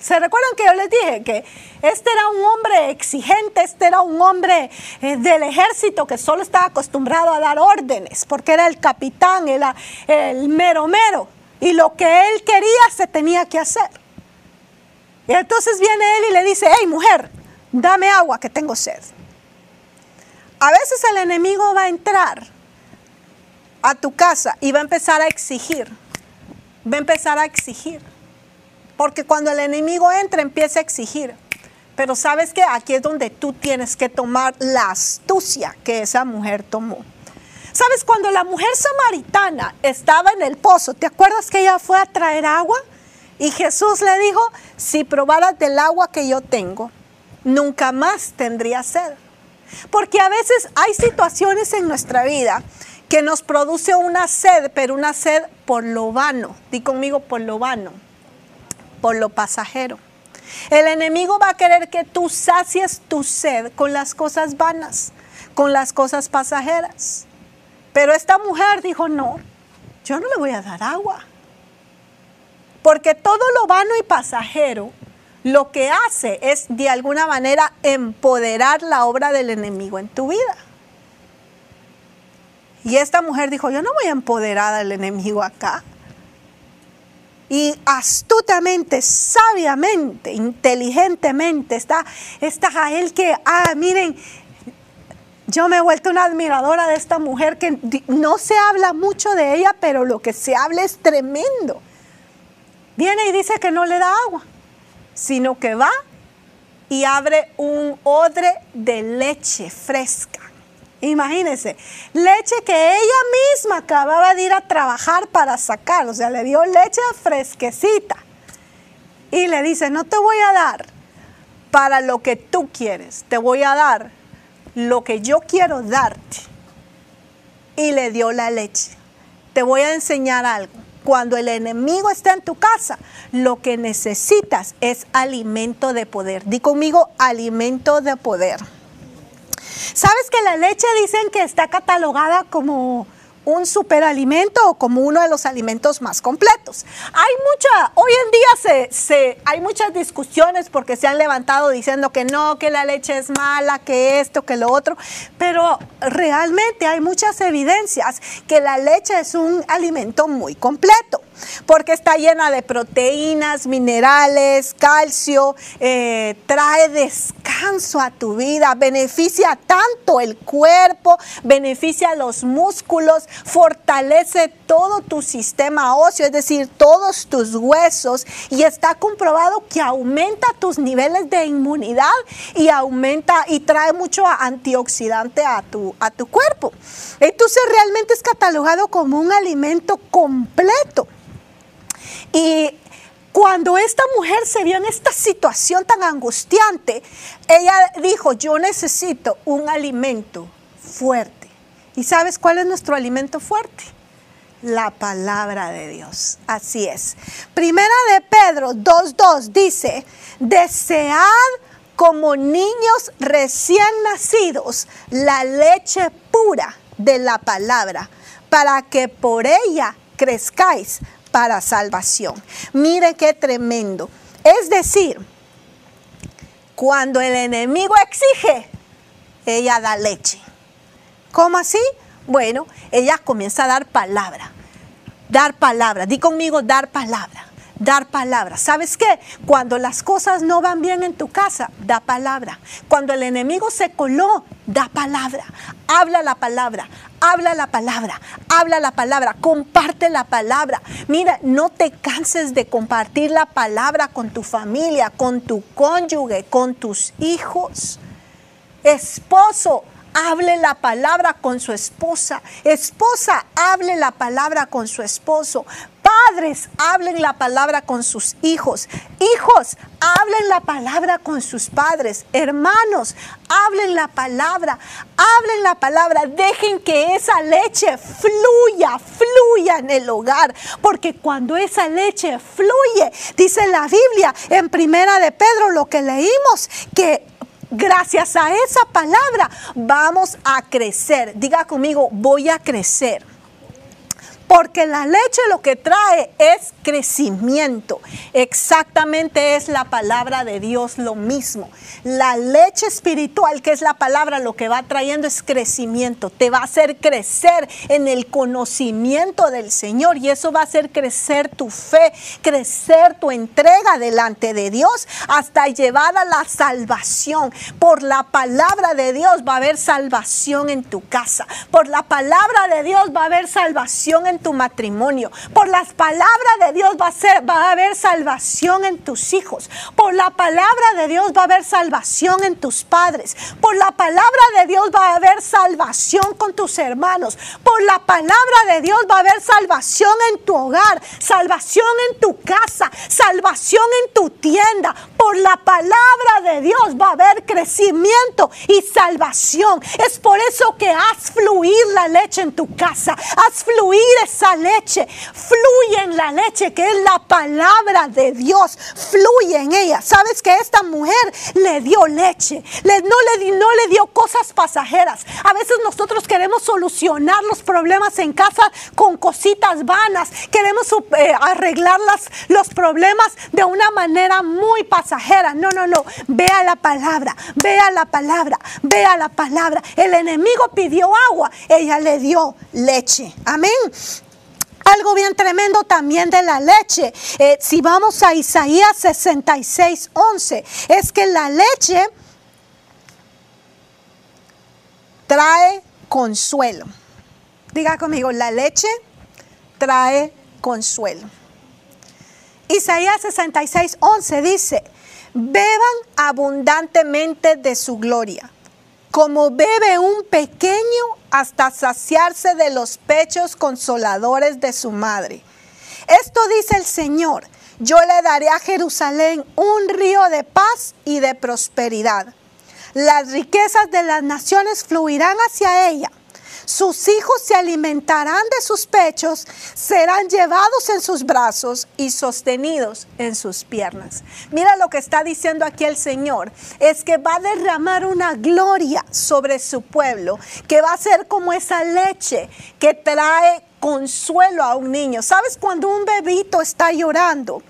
[SPEAKER 1] ¿Se recuerdan que yo les dije que este era un hombre exigente, este era un hombre eh, del ejército que solo estaba acostumbrado a dar órdenes, porque era el capitán, era el mero mero, y lo que él quería se tenía que hacer. Y entonces viene él y le dice, hey mujer, dame agua que tengo sed. A veces el enemigo va a entrar a tu casa y va a empezar a exigir, va a empezar a exigir. Porque cuando el enemigo entra empieza a exigir. Pero sabes que aquí es donde tú tienes que tomar la astucia que esa mujer tomó. ¿Sabes? Cuando la mujer samaritana estaba en el pozo, ¿te acuerdas que ella fue a traer agua? Y Jesús le dijo, si probaras del agua que yo tengo, nunca más tendría sed. Porque a veces hay situaciones en nuestra vida que nos produce una sed, pero una sed por lo vano. Di conmigo por lo vano por lo pasajero. El enemigo va a querer que tú sacies tu sed con las cosas vanas, con las cosas pasajeras. Pero esta mujer dijo, no, yo no le voy a dar agua. Porque todo lo vano y pasajero lo que hace es de alguna manera empoderar la obra del enemigo en tu vida. Y esta mujer dijo, yo no voy a empoderar al enemigo acá y astutamente, sabiamente, inteligentemente está, está a él que, ah, miren, yo me he vuelto una admiradora de esta mujer que no se habla mucho de ella, pero lo que se habla es tremendo. Viene y dice que no le da agua, sino que va y abre un odre de leche fresca. Imagínense, leche que ella misma acababa de ir a trabajar para sacar, o sea, le dio leche fresquecita. Y le dice, no te voy a dar para lo que tú quieres, te voy a dar lo que yo quiero darte. Y le dio la leche. Te voy a enseñar algo. Cuando el enemigo está en tu casa, lo que necesitas es alimento de poder. Di conmigo, alimento de poder. ¿Sabes que la leche dicen que está catalogada como un superalimento o como uno de los alimentos más completos. Hay mucha, hoy en día se, hay muchas discusiones porque se han levantado diciendo que no, que la leche es mala, que esto, que lo otro, pero realmente hay muchas evidencias que la leche es un alimento muy completo porque está llena de proteínas, minerales, calcio, eh, trae descanso a tu vida, beneficia tanto el cuerpo, beneficia los músculos, fortalece todo tu sistema óseo, es decir, todos tus huesos y está comprobado que aumenta tus niveles de inmunidad y aumenta y trae mucho antioxidante a tu, a tu cuerpo. Entonces realmente es catalogado como un alimento completo. Y Cuando esta mujer se vio en esta situación tan angustiante, ella dijo, yo necesito un alimento fuerte. ¿Y sabes cuál es nuestro alimento fuerte? La palabra de Dios. Así es. Primera de Pedro 2.2 dice, desead como niños recién nacidos la leche pura de la palabra, para que por ella crezcáis para salvación. Mire qué tremendo. Es decir, cuando el enemigo exige, ella da leche. ¿Cómo así? Bueno, ella comienza a dar palabra. Dar palabra. Di conmigo, dar palabra dar palabra. ¿Sabes qué? Cuando las cosas no van bien en tu casa, da palabra. Cuando el enemigo se coló, da palabra. Habla la palabra, habla la palabra, habla la palabra, comparte la palabra. Mira, no te canses de compartir la palabra con tu familia, con tu cónyuge, con tus hijos. Esposo, hable la palabra con su esposa. Esposa, hable la palabra con su esposo. Padres, hablen la palabra con sus hijos. Hijos, hablen la palabra con sus padres. Hermanos, hablen la palabra. Hablen la palabra. Dejen que esa leche fluya, fluya en el hogar. Porque cuando esa leche fluye, dice la Biblia en primera de Pedro lo que leímos, que gracias a esa palabra vamos a crecer. Diga conmigo, voy a crecer. Porque la leche lo que trae es crecimiento. Exactamente es la palabra de Dios lo mismo. La leche espiritual, que es la palabra, lo que va trayendo es crecimiento. Te va a hacer crecer en el conocimiento del Señor y eso va a hacer crecer tu fe, crecer tu entrega delante de Dios hasta llevar a la salvación. Por la palabra de Dios va a haber salvación en tu casa. Por la palabra de Dios va a haber salvación en tu matrimonio. Por las palabras de Dios va a, ser, va a haber salvación en tus hijos. Por la palabra de Dios va a haber salvación en tus padres. Por la palabra de Dios va a haber salvación con tus hermanos. Por la palabra de Dios va a haber salvación en tu hogar, salvación en tu casa, salvación en tu tienda. Por la palabra de Dios va a haber crecimiento y salvación. Es por eso que haz fluir la leche en tu casa. Haz fluir esa leche. Fluye en la leche que es la palabra de Dios. Fluye en ella. ¿Sabes que esta mujer le dio leche? Le, no, le, no le dio cosas pasajeras. A veces nosotros queremos solucionar los problemas en casa con cositas vanas. Queremos eh, arreglar los problemas de una manera muy pasajera. No, no, no. Vea la palabra. Vea la palabra. Vea la palabra. El enemigo pidió agua. Ella le dio leche. Amén. Algo bien tremendo también de la leche. Eh, si vamos a Isaías 66, 11, es que la leche trae consuelo. Diga conmigo, la leche trae consuelo. Isaías 66, 11 dice, beban abundantemente de su gloria, como bebe un pequeño hasta saciarse de los pechos consoladores de su madre. Esto dice el Señor, yo le daré a Jerusalén un río de paz y de prosperidad. Las riquezas de las naciones fluirán hacia ella sus hijos se alimentarán de sus pechos, serán llevados en sus brazos y sostenidos en sus piernas. Mira lo que está diciendo aquí el Señor, es que va a derramar una gloria sobre su pueblo, que va a ser como esa leche que trae consuelo a un niño. ¿Sabes cuando un bebito está llorando?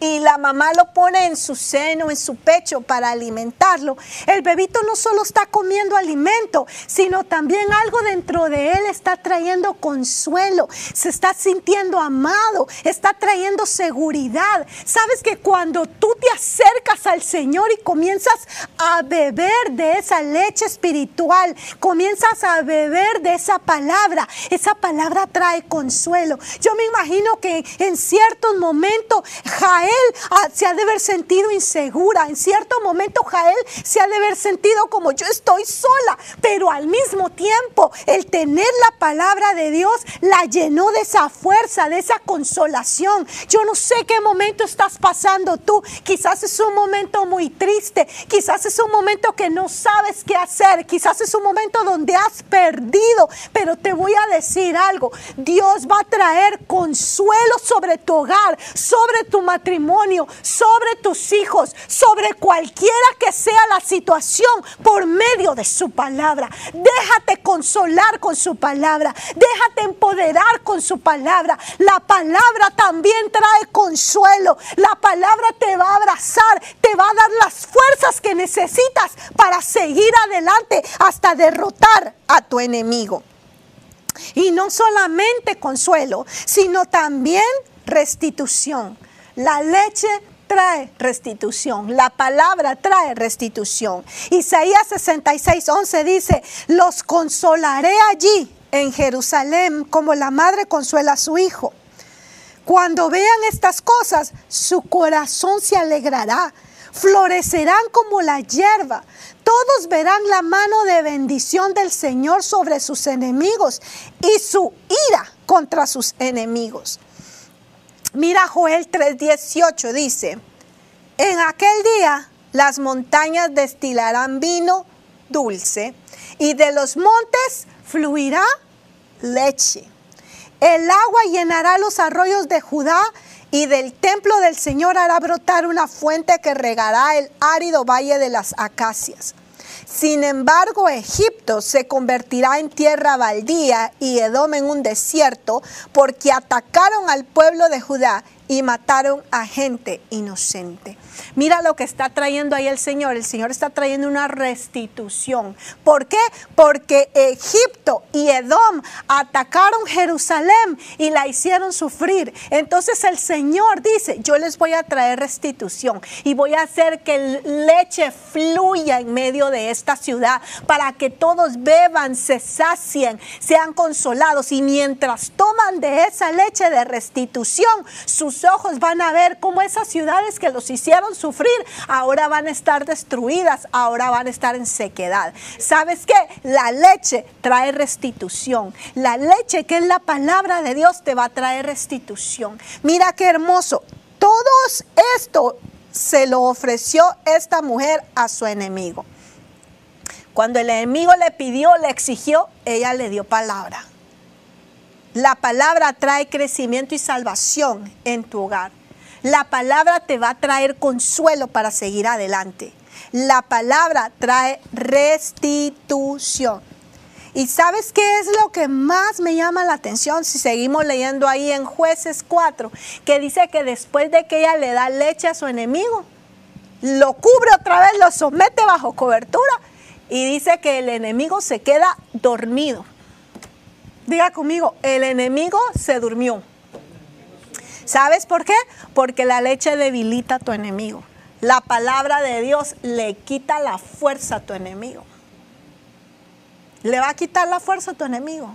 [SPEAKER 1] Y la mamá lo pone en su seno, en su pecho para alimentarlo, el bebito no solo está comiendo alimento, sino también algo dentro de él está trayendo consuelo, se está sintiendo amado, está trayendo seguridad. Sabes que cuando tú te acercas al Señor y comienzas a beber de esa leche espiritual, comienzas a beber de esa palabra, esa palabra trae consuelo. Yo me imagino que en ciertos momentos Jael ah, se ha de haber sentido insegura. En cierto momento Jael se ha de haber sentido como yo estoy sola. Pero al mismo tiempo, el tener la palabra de Dios la llenó de esa fuerza, de esa consolación. Yo no sé qué momento estás pasando tú. Quizás es un momento muy triste. Quizás es un momento que no sabes qué hacer. Quizás es un momento donde has perdido. Pero te voy a decir algo. Dios va a traer consuelo sobre tu hogar, sobre tu matrimonio, sobre tus hijos, sobre cualquiera que sea la situación por medio de su palabra. Déjate consolar con su palabra. Déjate empoderar con su palabra. La palabra también trae consuelo. La palabra te va a abrazar, te va a dar las fuerzas que necesitas para seguir adelante hasta derrotar a tu enemigo. Y no solamente consuelo, sino también restitución. La leche trae restitución, la palabra trae restitución. Isaías 66, 11 dice, los consolaré allí en Jerusalén como la madre consuela a su hijo. Cuando vean estas cosas, su corazón se alegrará, florecerán como la hierba. Todos verán la mano de bendición del Señor sobre sus enemigos y su ira contra sus enemigos. Mira Joel 3:18 dice, en aquel día las montañas destilarán vino dulce y de los montes fluirá leche. El agua llenará los arroyos de Judá y del templo del Señor hará brotar una fuente que regará el árido valle de las acacias. Sin embargo, Egipto se convertirá en tierra baldía y Edom en un desierto, porque atacaron al pueblo de Judá y mataron a gente inocente. Mira lo que está trayendo ahí el Señor. El Señor está trayendo una restitución. ¿Por qué? Porque Egipto y Edom atacaron Jerusalén y la hicieron sufrir. Entonces el Señor dice, yo les voy a traer restitución y voy a hacer que leche fluya en medio de esta ciudad para que todos beban, se sacien, sean consolados y mientras toman de esa leche de restitución, sus ojos van a ver cómo esas ciudades que los hicieron sufrir ahora van a estar destruidas, ahora van a estar en sequedad. ¿Sabes qué? La leche trae restitución. La leche que es la palabra de Dios te va a traer restitución. Mira qué hermoso. Todo esto se lo ofreció esta mujer a su enemigo. Cuando el enemigo le pidió, le exigió, ella le dio palabra. La palabra trae crecimiento y salvación en tu hogar. La palabra te va a traer consuelo para seguir adelante. La palabra trae restitución. ¿Y sabes qué es lo que más me llama la atención? Si seguimos leyendo ahí en jueces 4, que dice que después de que ella le da leche a su enemigo, lo cubre otra vez, lo somete bajo cobertura y dice que el enemigo se queda dormido. Diga conmigo, el enemigo se durmió. ¿Sabes por qué? Porque la leche debilita a tu enemigo. La palabra de Dios le quita la fuerza a tu enemigo. Le va a quitar la fuerza a tu enemigo.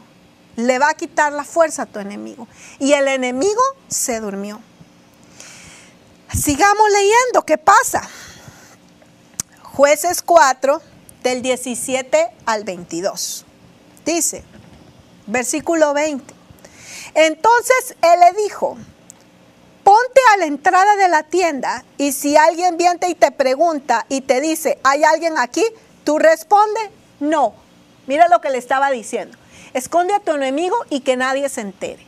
[SPEAKER 1] Le va a quitar la fuerza a tu enemigo. Y el enemigo se durmió. Sigamos leyendo, ¿qué pasa? Jueces 4, del 17 al 22. Dice, Versículo 20. Entonces él le dijo, ponte a la entrada de la tienda y si alguien viene y te pregunta y te dice, ¿hay alguien aquí? Tú responde, no. Mira lo que le estaba diciendo. Esconde a tu enemigo y que nadie se entere.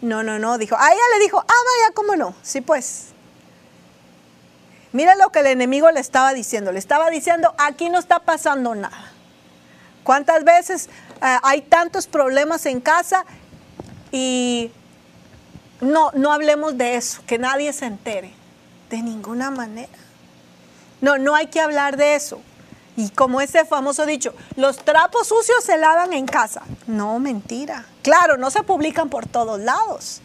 [SPEAKER 1] No, no, no, dijo. A ella le dijo, ah, vaya, ¿cómo no? Sí, pues. Mira lo que el enemigo le estaba diciendo. Le estaba diciendo, aquí no está pasando nada. ¿Cuántas veces hay tantos problemas en casa y no, no hablemos de eso, que nadie se entere. De ninguna manera. No, no hay que hablar de eso. Y como ese famoso dicho, los trapos sucios se lavan en casa. No, mentira. Claro, no se publican por todos lados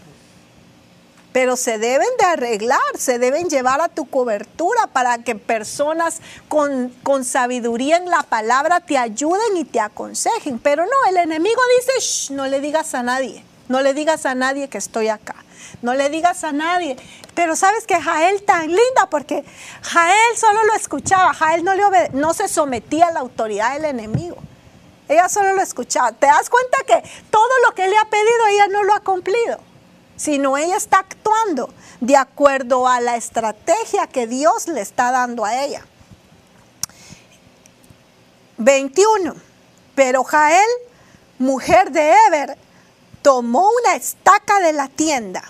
[SPEAKER 1] pero se deben de arreglar, se deben llevar a tu cobertura para que personas con, con sabiduría en la palabra te ayuden y te aconsejen. Pero no, el enemigo dice, no le digas a nadie, no le digas a nadie que estoy acá. no le digas a nadie. Pero sabes que Jael tan linda porque Jael solo lo escuchaba, Jael no, le no se sometía a la autoridad del enemigo. Ella solo lo escuchaba. ¿Te das cuenta que todo lo que le ha pedido ella no lo ha cumplido? Sino ella está actuando de acuerdo a la estrategia que Dios le está dando a ella. 21. Pero Jael, mujer de Eber, tomó una estaca de la tienda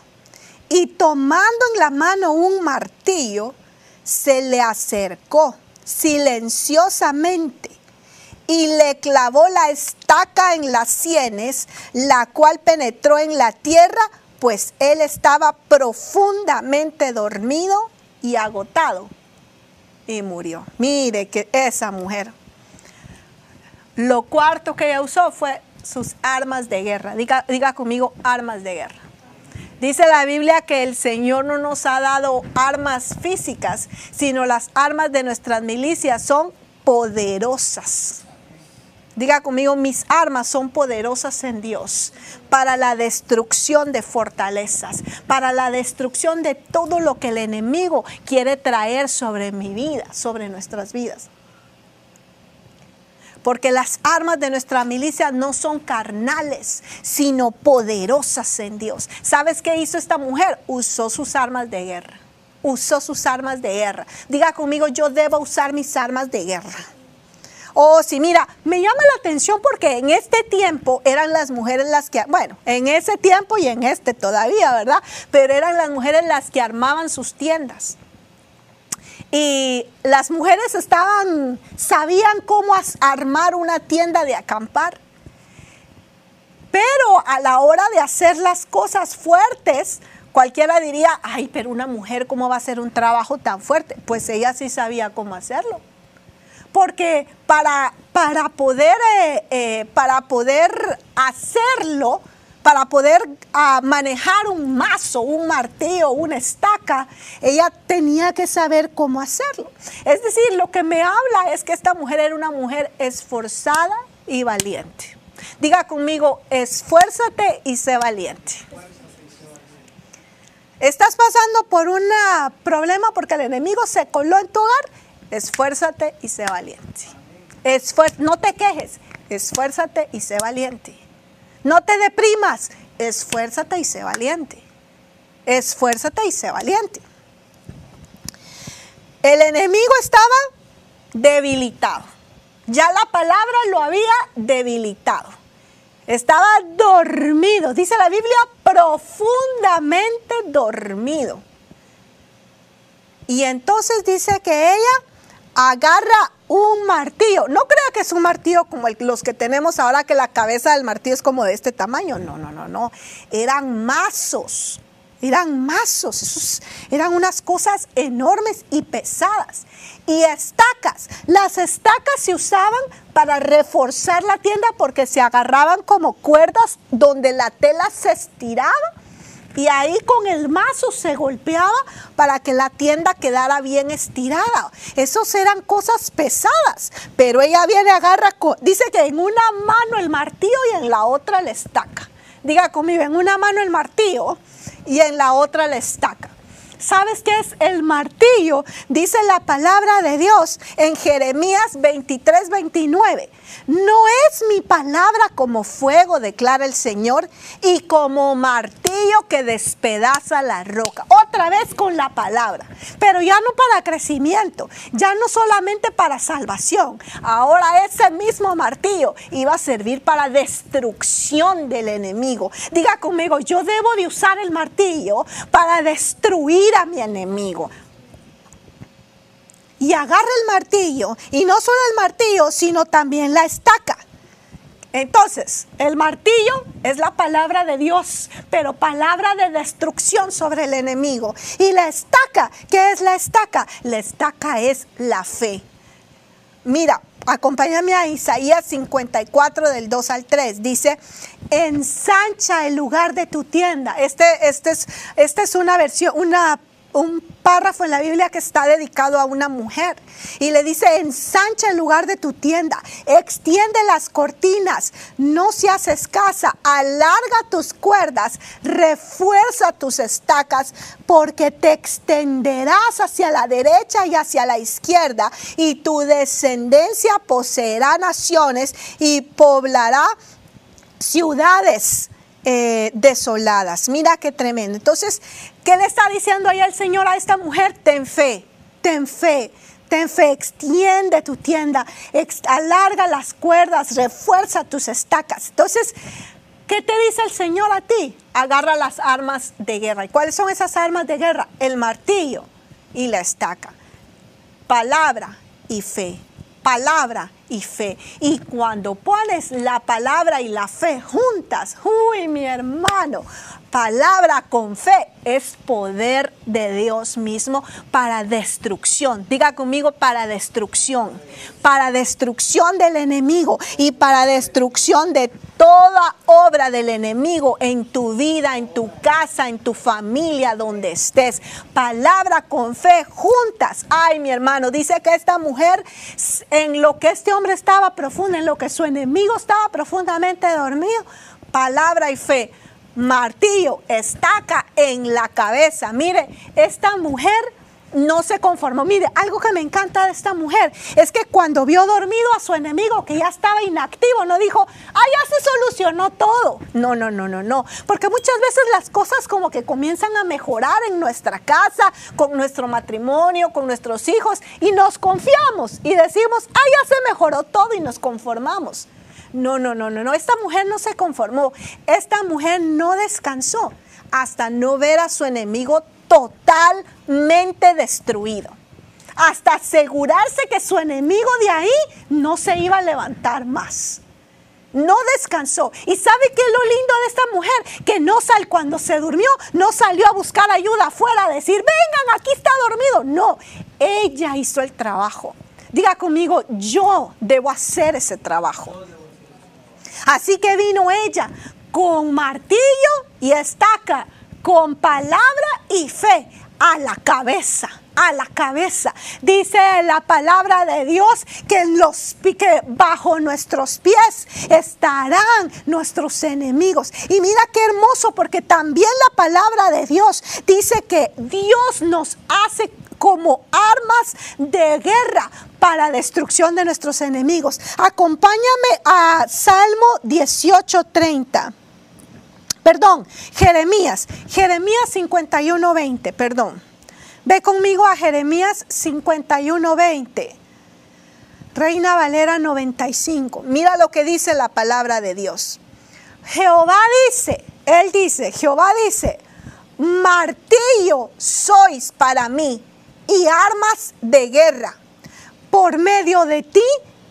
[SPEAKER 1] y tomando en la mano un martillo, se le acercó silenciosamente y le clavó la estaca en las sienes, la cual penetró en la tierra, pues él estaba profundamente dormido y agotado y murió. Mire que esa mujer lo cuarto que ella usó fue sus armas de guerra. Diga, diga conmigo, armas de guerra. Dice la Biblia que el Señor no nos ha dado armas físicas, sino las armas de nuestras milicias son poderosas. Diga conmigo, mis armas son poderosas en Dios para la destrucción de fortalezas, para la destrucción de todo lo que el enemigo quiere traer sobre mi vida, sobre nuestras vidas porque las armas de nuestra milicia no son carnales, sino poderosas en Dios. ¿Sabes qué hizo esta mujer? Usó sus armas de guerra. Usó sus armas de guerra. Diga conmigo, yo debo usar mis armas de guerra. Oh, sí, mira, me llama la atención porque en este tiempo eran las mujeres las que, bueno, en ese tiempo y en este todavía, ¿verdad? Pero eran las mujeres las que armaban sus tiendas. Y las mujeres estaban, sabían cómo armar una tienda de acampar. Pero a la hora de hacer las cosas fuertes, cualquiera diría, ay, pero una mujer, ¿cómo va a hacer un trabajo tan fuerte? Pues ella sí sabía cómo hacerlo. Porque para, para, poder, eh, eh, para poder hacerlo, para poder ah, manejar un mazo, un martillo, una estaca, ella tenía que saber cómo hacerlo. Es decir, lo que me habla es que esta mujer era una mujer esforzada y valiente. Diga conmigo, esfuérzate y sé valiente. ¿Estás pasando por un problema porque el enemigo se coló en tu hogar? Esfuérzate y sé valiente. no te quejes, esfuérzate y sé valiente. No te deprimas, esfuérzate y sé valiente. Esfuérzate y sé valiente. El enemigo estaba debilitado. Ya la palabra lo había debilitado. Estaba dormido, dice la Biblia, profundamente dormido. Y entonces dice que ella agarra un martillo. No crea que es un martillo como los que tenemos ahora, que la cabeza del martillo es como de este tamaño. No, no, no, no. Eran mazos. Eran mazos, esos eran unas cosas enormes y pesadas. Y estacas. Las estacas se usaban para reforzar la tienda porque se agarraban como cuerdas donde la tela se estiraba y ahí con el mazo se golpeaba para que la tienda quedara bien estirada. Esos eran cosas pesadas, pero ella viene, agarra, dice que en una mano el martillo y en la otra la estaca. Diga conmigo, en una mano el martillo y en la otra la estaca. ¿Sabes qué es el martillo? Dice la palabra de Dios en Jeremías 23, 29. No es mi palabra como fuego, declara el Señor, y como martillo que despedaza la roca. Otra vez con la palabra, pero ya no para crecimiento, ya no solamente para salvación. Ahora ese mismo martillo iba a servir para destrucción del enemigo. Diga conmigo, yo debo de usar el martillo para destruir a mi enemigo y agarra el martillo, y no solo el martillo, sino también la estaca. Entonces, el martillo es la palabra de Dios, pero palabra de destrucción sobre el enemigo. Y la estaca, ¿qué es la estaca? La estaca es la fe. Mira, acompáñame a Isaías 54 del 2 al 3. Dice, ensancha el lugar de tu tienda. Este, este es, esta es una versión, una un párrafo en la Biblia que está dedicado a una mujer y le dice, ensancha el lugar de tu tienda, extiende las cortinas, no seas escasa, alarga tus cuerdas, refuerza tus estacas, porque te extenderás hacia la derecha y hacia la izquierda, y tu descendencia poseerá naciones y poblará ciudades. Eh, desoladas. Mira qué tremendo. Entonces, ¿qué le está diciendo ahí el Señor a esta mujer? Ten fe, ten fe. Ten fe, extiende tu tienda, alarga las cuerdas, refuerza tus estacas. Entonces, ¿qué te dice el Señor a ti? Agarra las armas de guerra. ¿Y cuáles son esas armas de guerra? El martillo y la estaca. Palabra y fe. Palabra y fe. Y cuando pones la palabra y la fe juntas, uy, mi hermano, palabra con fe es poder de Dios mismo para destrucción. Diga conmigo para destrucción, para destrucción del enemigo y para destrucción de toda obra del enemigo en tu vida, en tu casa, en tu familia, donde estés. Palabra con fe juntas. Ay, mi hermano, dice que esta mujer en lo que este hombre estaba profundo, en lo que su enemigo estaba profundamente dormido, palabra y fe martillo, estaca en la cabeza. Mire, esta mujer no se conformó. Mire, algo que me encanta de esta mujer es que cuando vio dormido a su enemigo que ya estaba inactivo, no dijo, ah, ya se solucionó todo. No, no, no, no, no. Porque muchas veces las cosas como que comienzan a mejorar en nuestra casa, con nuestro matrimonio, con nuestros hijos, y nos confiamos y decimos, ah, ya se mejoró todo y nos conformamos. No, no, no, no, no. Esta mujer no se conformó. Esta mujer no descansó hasta no ver a su enemigo totalmente destruido. Hasta asegurarse que su enemigo de ahí no se iba a levantar más. No descansó. ¿Y sabe qué es lo lindo de esta mujer? Que no sal cuando se durmió, no salió a buscar ayuda afuera a decir, vengan, aquí está dormido. No, ella hizo el trabajo. Diga conmigo, yo debo hacer ese trabajo. Así que vino ella con martillo y estaca, con palabra y fe a la cabeza a la cabeza. Dice la palabra de Dios que, los, que bajo nuestros pies estarán nuestros enemigos. Y mira qué hermoso porque también la palabra de Dios dice que Dios nos hace como armas de guerra para destrucción de nuestros enemigos. Acompáñame a Salmo 18:30. Perdón, Jeremías, Jeremías 51:20, perdón. Ve conmigo a Jeremías 51:20. Reina Valera 95. Mira lo que dice la palabra de Dios. Jehová dice, él dice, Jehová dice, martillo sois para mí y armas de guerra. Por medio de ti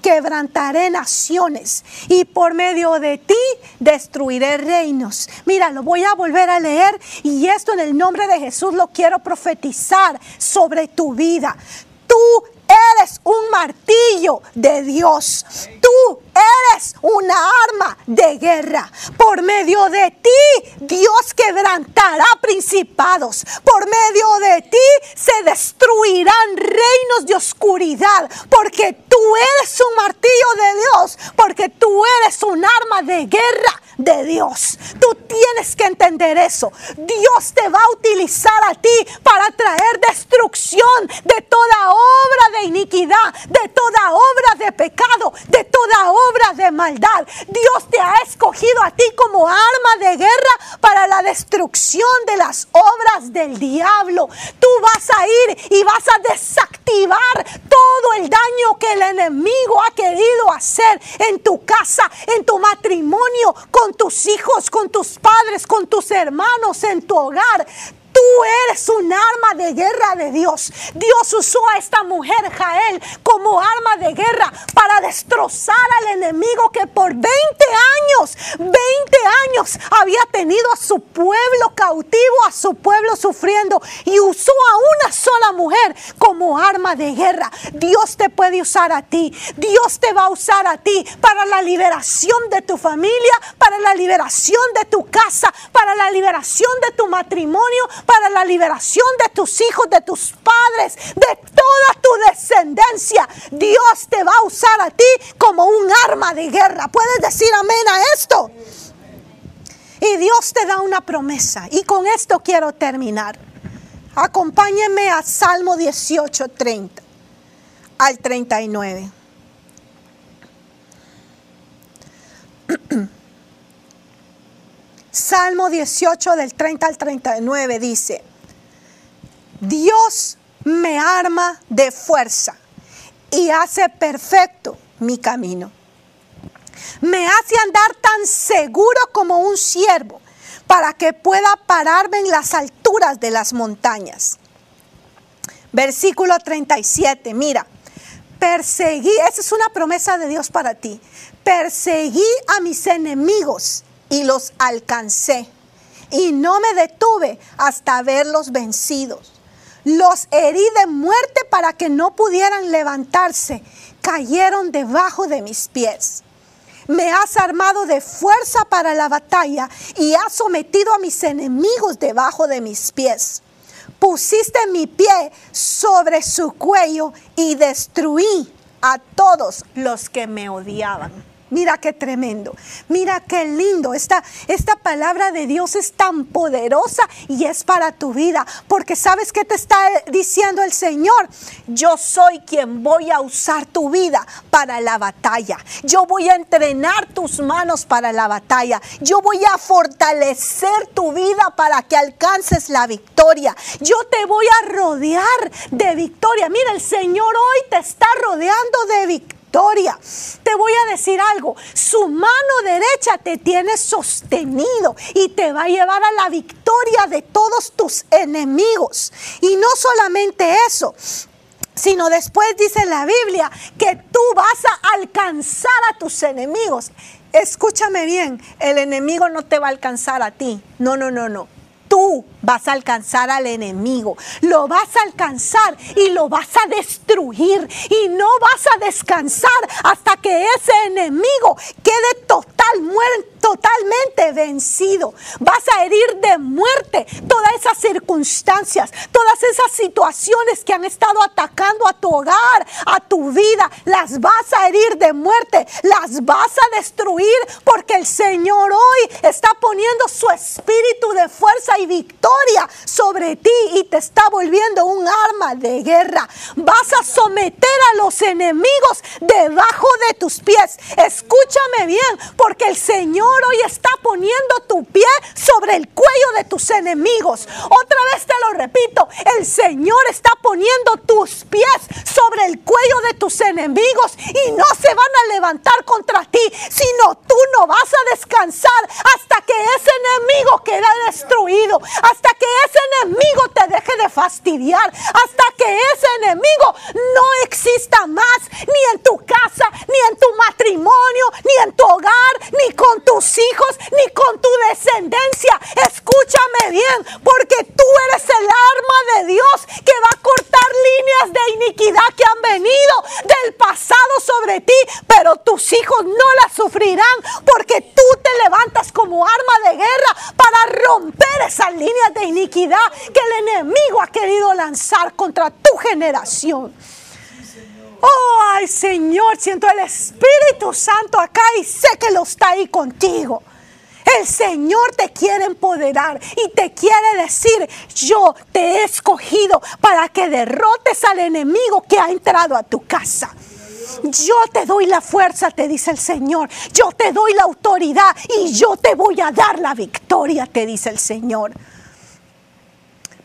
[SPEAKER 1] quebrantaré naciones y por medio de ti destruiré reinos. Mira, lo voy a volver a leer y esto en el nombre de Jesús lo quiero profetizar sobre tu vida. Tú eres un martillo de Dios. Tú eres una arma de guerra. Por medio de ti, Dios quebrantará principados. Por medio de ti se destruirán reinos de oscuridad. Porque tú eres un martillo de Dios. Porque tú eres un arma de guerra de Dios. Tú tienes que entender eso. Dios te va a utilizar a ti para traer destrucción de toda obra de iniquidad, de toda obra de pecado, de toda obra de maldad. Dios te ha escogido a ti como arma de guerra para la destrucción de las obras del diablo. Tú vas a ir y vas a desactivar todo el daño que el enemigo ha querido hacer en tu casa, en tu matrimonio, tus hijos, con tus padres, con tus hermanos, en tu hogar. Tú eres un arma de guerra de Dios. Dios usó a esta mujer, Jael, como arma de guerra para destrozar al enemigo que por 20 años, 20 años había tenido a su pueblo cautivo, a su pueblo sufriendo y usó a una sola mujer como arma de guerra. Dios te puede usar a ti. Dios te va a usar a ti para la liberación de tu familia, para la liberación de tu casa, para la liberación de tu matrimonio, para la liberación de tus hijos, de tus padres, de toda tu descendencia. Dios te va a usar a ti como un arma de guerra. ¿Puedes decir amén a esto? Y Dios te da una promesa. Y con esto quiero terminar. Acompáñenme a Salmo 18, 30 al 39. Salmo 18 del 30 al 39 dice, Dios me arma de fuerza y hace perfecto mi camino. Me hace andar tan seguro como un siervo para que pueda pararme en las alturas de las montañas. Versículo 37, mira, perseguí, esa es una promesa de Dios para ti, perseguí a mis enemigos y los alcancé y no me detuve hasta verlos vencidos. Los herí de muerte para que no pudieran levantarse, cayeron debajo de mis pies. Me has armado de fuerza para la batalla y has sometido a mis enemigos debajo de mis pies. Pusiste mi pie sobre su cuello y destruí a todos los que me odiaban. Mira qué tremendo, mira qué lindo. Esta, esta palabra de Dios es tan poderosa y es para tu vida. Porque sabes qué te está diciendo el Señor. Yo soy quien voy a usar tu vida para la batalla. Yo voy a entrenar tus manos para la batalla. Yo voy a fortalecer tu vida para que alcances la victoria. Yo te voy a rodear de victoria. Mira, el Señor hoy te está rodeando de victoria te voy a decir algo, su mano derecha te tiene sostenido y te va a llevar a la victoria de todos tus enemigos. Y no solamente eso, sino después dice la Biblia que tú vas a alcanzar a tus enemigos. Escúchame bien, el enemigo no te va a alcanzar a ti. No, no, no, no tú vas a alcanzar al enemigo, lo vas a alcanzar y lo vas a destruir y no vas a descansar hasta que ese enemigo quede total totalmente vencido. Vas a herir de muerte todas esas circunstancias, todas esas situaciones que han estado atacando a tu hogar, a tu vida. Las vas a herir de muerte, las vas a destruir porque el Señor hoy está poniendo su espíritu de fuerza y victoria sobre ti y te está volviendo un arma de guerra. Vas a someter a los enemigos debajo de tus pies. Escúchame bien, porque el Señor hoy está poniendo tu pie sobre el cuello de tus enemigos. Otra vez te lo repito, el Señor está poniendo tus pies sobre el cuello de tus enemigos y no se van a levantar contra ti, sino tú no vas a descansar hasta que ese enemigo quede destruido, hasta que ese enemigo te deje de fastidiar, hasta que ese enemigo no exista más, ni en tu casa, ni en tu matrimonio, ni en tu hogar, ni con tus hijos ni con tu descendencia. Escúchame bien, porque tú eres el arma de Dios que va a cortar líneas de iniquidad que han venido del pasado sobre ti, pero tus hijos no las sufrirán porque tú te levantas como arma de guerra para romper esas líneas iniquidad que el enemigo ha querido lanzar contra tu generación. Oh, ay Señor, siento el Espíritu Santo acá y sé que lo está ahí contigo. El Señor te quiere empoderar y te quiere decir, yo te he escogido para que derrotes al enemigo que ha entrado a tu casa. Yo te doy la fuerza, te dice el Señor. Yo te doy la autoridad y yo te voy a dar la victoria, te dice el Señor.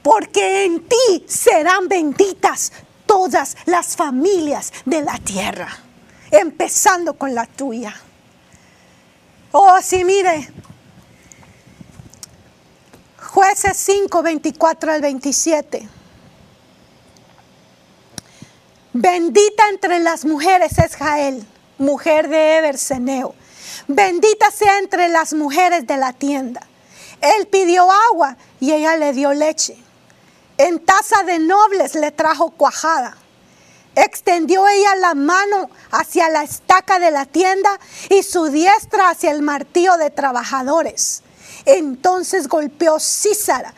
[SPEAKER 1] Porque en ti serán benditas todas las familias de la tierra, empezando con la tuya. Oh, sí, mire. Jueces 5, 24 al 27. Bendita entre las mujeres es Jael, mujer de Eberseneo. Bendita sea entre las mujeres de la tienda. Él pidió agua y ella le dio leche. En taza de nobles le trajo cuajada. Extendió ella la mano hacia la estaca de la tienda y su diestra hacia el martillo de trabajadores. Entonces golpeó Císara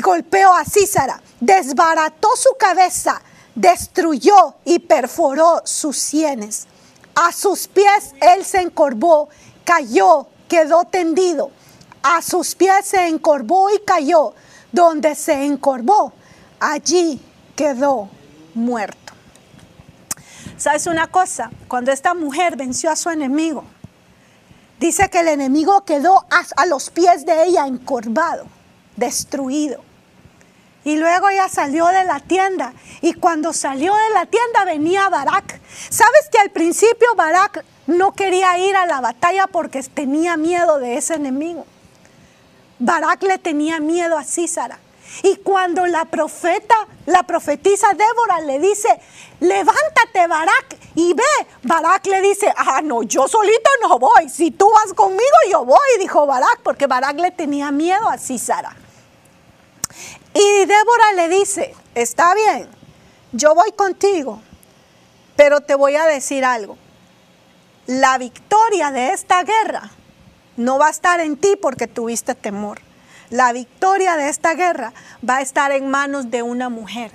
[SPEAKER 1] golpeó a Císara, desbarató su cabeza, destruyó y perforó sus sienes. A sus pies él se encorvó, cayó, quedó tendido. A sus pies se encorvó y cayó. Donde se encorvó, allí quedó muerto. ¿Sabes una cosa? Cuando esta mujer venció a su enemigo, dice que el enemigo quedó a, los pies de ella encorvado, destruido. Y luego ella salió de la tienda. Y cuando salió de la tienda venía Barak. ¿Sabes que al principio Barak no quería ir a la batalla porque tenía miedo de ese enemigo? Barak le tenía miedo a Císara. Y cuando la profeta, la profetisa Débora le dice, levántate Barak y ve, Barak le dice, ah, no, yo solito no voy, si tú vas conmigo yo voy, dijo Barak, porque Barak le tenía miedo a Císara. Y Débora le dice, está bien, yo voy contigo, pero te voy a decir algo. La victoria de esta guerra no va a estar en ti porque tuviste temor. La victoria de esta guerra va a estar en manos de una mujer.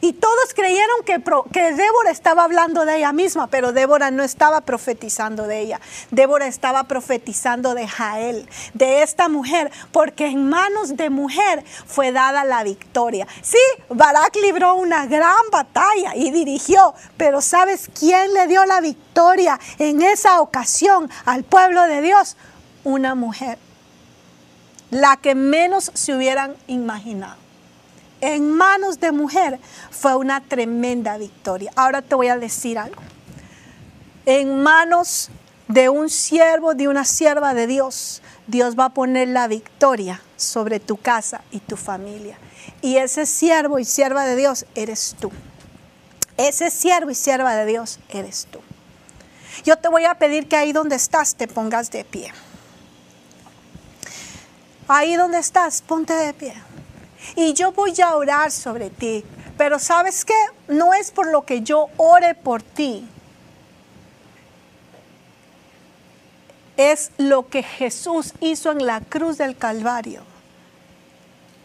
[SPEAKER 1] Y todos creyeron que, que, Débora estaba hablando de ella misma, pero Débora no estaba profetizando de ella. Débora estaba profetizando de Jael, de esta mujer, porque en manos de mujer fue dada la victoria. Sí, Barak libró una gran batalla y dirigió, pero ¿sabes quién le dio la victoria en esa ocasión al pueblo de Dios? Una mujer, la que menos se hubieran imaginado en manos de mujer fue una tremenda victoria. Ahora te voy a decir algo. En manos de un siervo, de una sierva de Dios, Dios va a poner la victoria sobre tu casa y tu familia. Y ese siervo y sierva de Dios eres tú. Ese siervo y sierva de Dios eres tú. Yo te voy a pedir que ahí donde estás te pongas de pie. Ahí donde estás, ponte de pie y yo voy a orar sobre ti. Pero sabes qué? No es por lo que yo ore por ti. Es lo que Jesús hizo en la cruz del Calvario.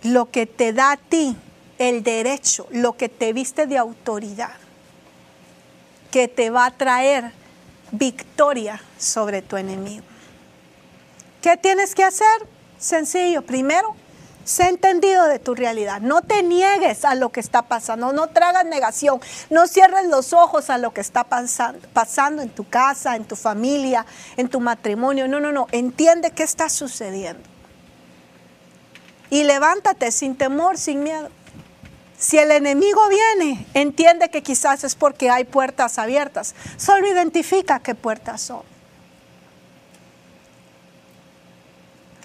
[SPEAKER 1] Lo que te da a ti el derecho, lo que te viste de autoridad, que te va a traer victoria sobre tu enemigo. ¿Qué tienes que hacer? Sencillo. Primero, Sé entendido de tu realidad. No te niegues a lo que está pasando. No tragas negación. No cierres los ojos a lo que está pasando, pasando en tu casa, en tu familia, en tu matrimonio. No, no, no. Entiende qué está sucediendo. Y levántate sin temor, sin miedo. Si el enemigo viene, entiende que quizás es porque hay puertas abiertas. Solo identifica qué puertas son.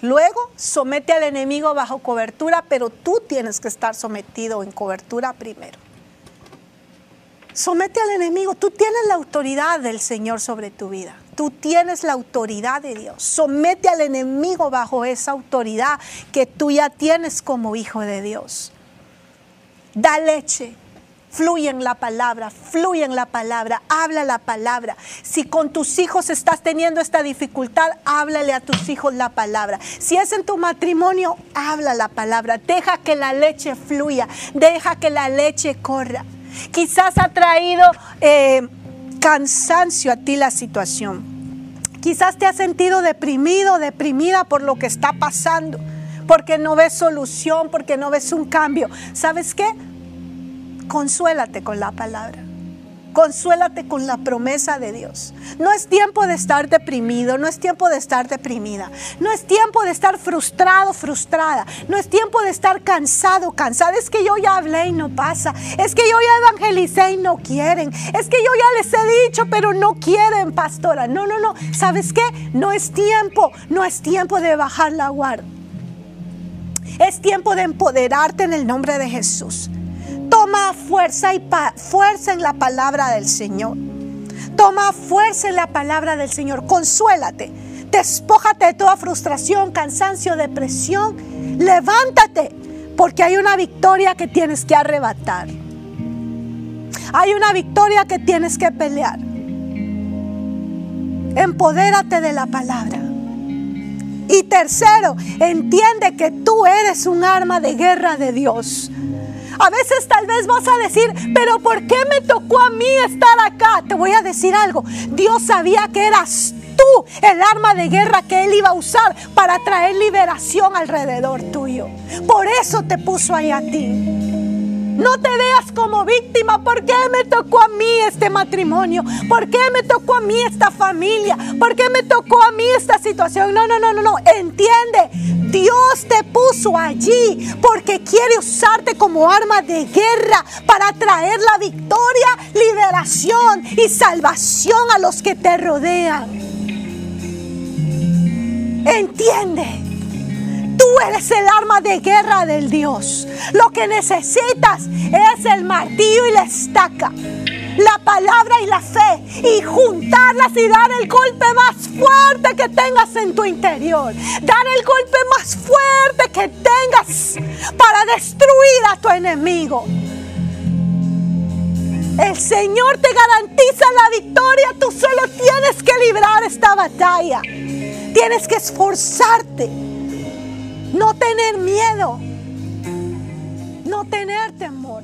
[SPEAKER 1] Luego somete al enemigo bajo cobertura, pero tú tienes que estar sometido en cobertura primero. Somete al enemigo, tú tienes la autoridad del Señor sobre tu vida. Tú tienes la autoridad de Dios. Somete al enemigo bajo esa autoridad que tú ya tienes como hijo de Dios. Da leche, Fluye en la palabra, fluye en la palabra, habla la palabra. Si con tus hijos estás teniendo esta dificultad, háblale a tus hijos la palabra. Si es en tu matrimonio, habla la palabra. Deja que la leche fluya, deja que la leche corra. Quizás ha traído eh, cansancio a ti la situación. Quizás te has sentido deprimido, deprimida por lo que está pasando, porque no ves solución, porque no ves un cambio. ¿Sabes qué? Consuélate con la palabra. Consuélate con la promesa de Dios. No es tiempo de estar deprimido, no es tiempo de estar deprimida, no es tiempo de estar frustrado, frustrada, no es tiempo de estar cansado, cansada. Es que yo ya hablé y no pasa, es que yo ya evangelicé y no quieren, es que yo ya les he dicho pero no quieren, pastora. No, no, no. ¿Sabes qué? No es tiempo, no es tiempo de bajar la guardia. Es tiempo de empoderarte en el nombre de Jesús. Toma fuerza y fuerza en la palabra del Señor. Toma fuerza en la palabra del Señor. Consuélate. Despójate de toda frustración, cansancio, depresión. Levántate, porque hay una victoria que tienes que arrebatar. Hay una victoria que tienes que pelear. Empodérate de la palabra Y tercero, entiende que tú eres un arma de guerra de Dios. A veces tal vez vas a decir, pero ¿por qué me tocó a mí estar acá? Te voy a decir algo. Dios sabía que eras tú el arma de guerra que Él iba a usar para traer liberación alrededor tuyo. Por eso te puso ahí a ti. No te veas como víctima. ¿Por qué me tocó a mí este matrimonio? ¿Por qué me tocó a mí esta familia? ¿Por qué me tocó a mí esta situación? No, no, no, no, no. Entiende. Dios te puso allí porque quiere usarte como arma de guerra para traer la victoria, liberación y salvación a los que te rodean. Entiende. Tú eres el arma de guerra del Dios. Lo que necesitas es el martillo y la estaca. La palabra y la fe. Y juntarlas y dar el golpe más fuerte que tengas en tu interior. Dar el golpe más fuerte que tengas para destruir a tu enemigo. El Señor te garantiza la victoria. Tú solo tienes que librar esta batalla. Tienes que esforzarte. No tener miedo. No tener temor.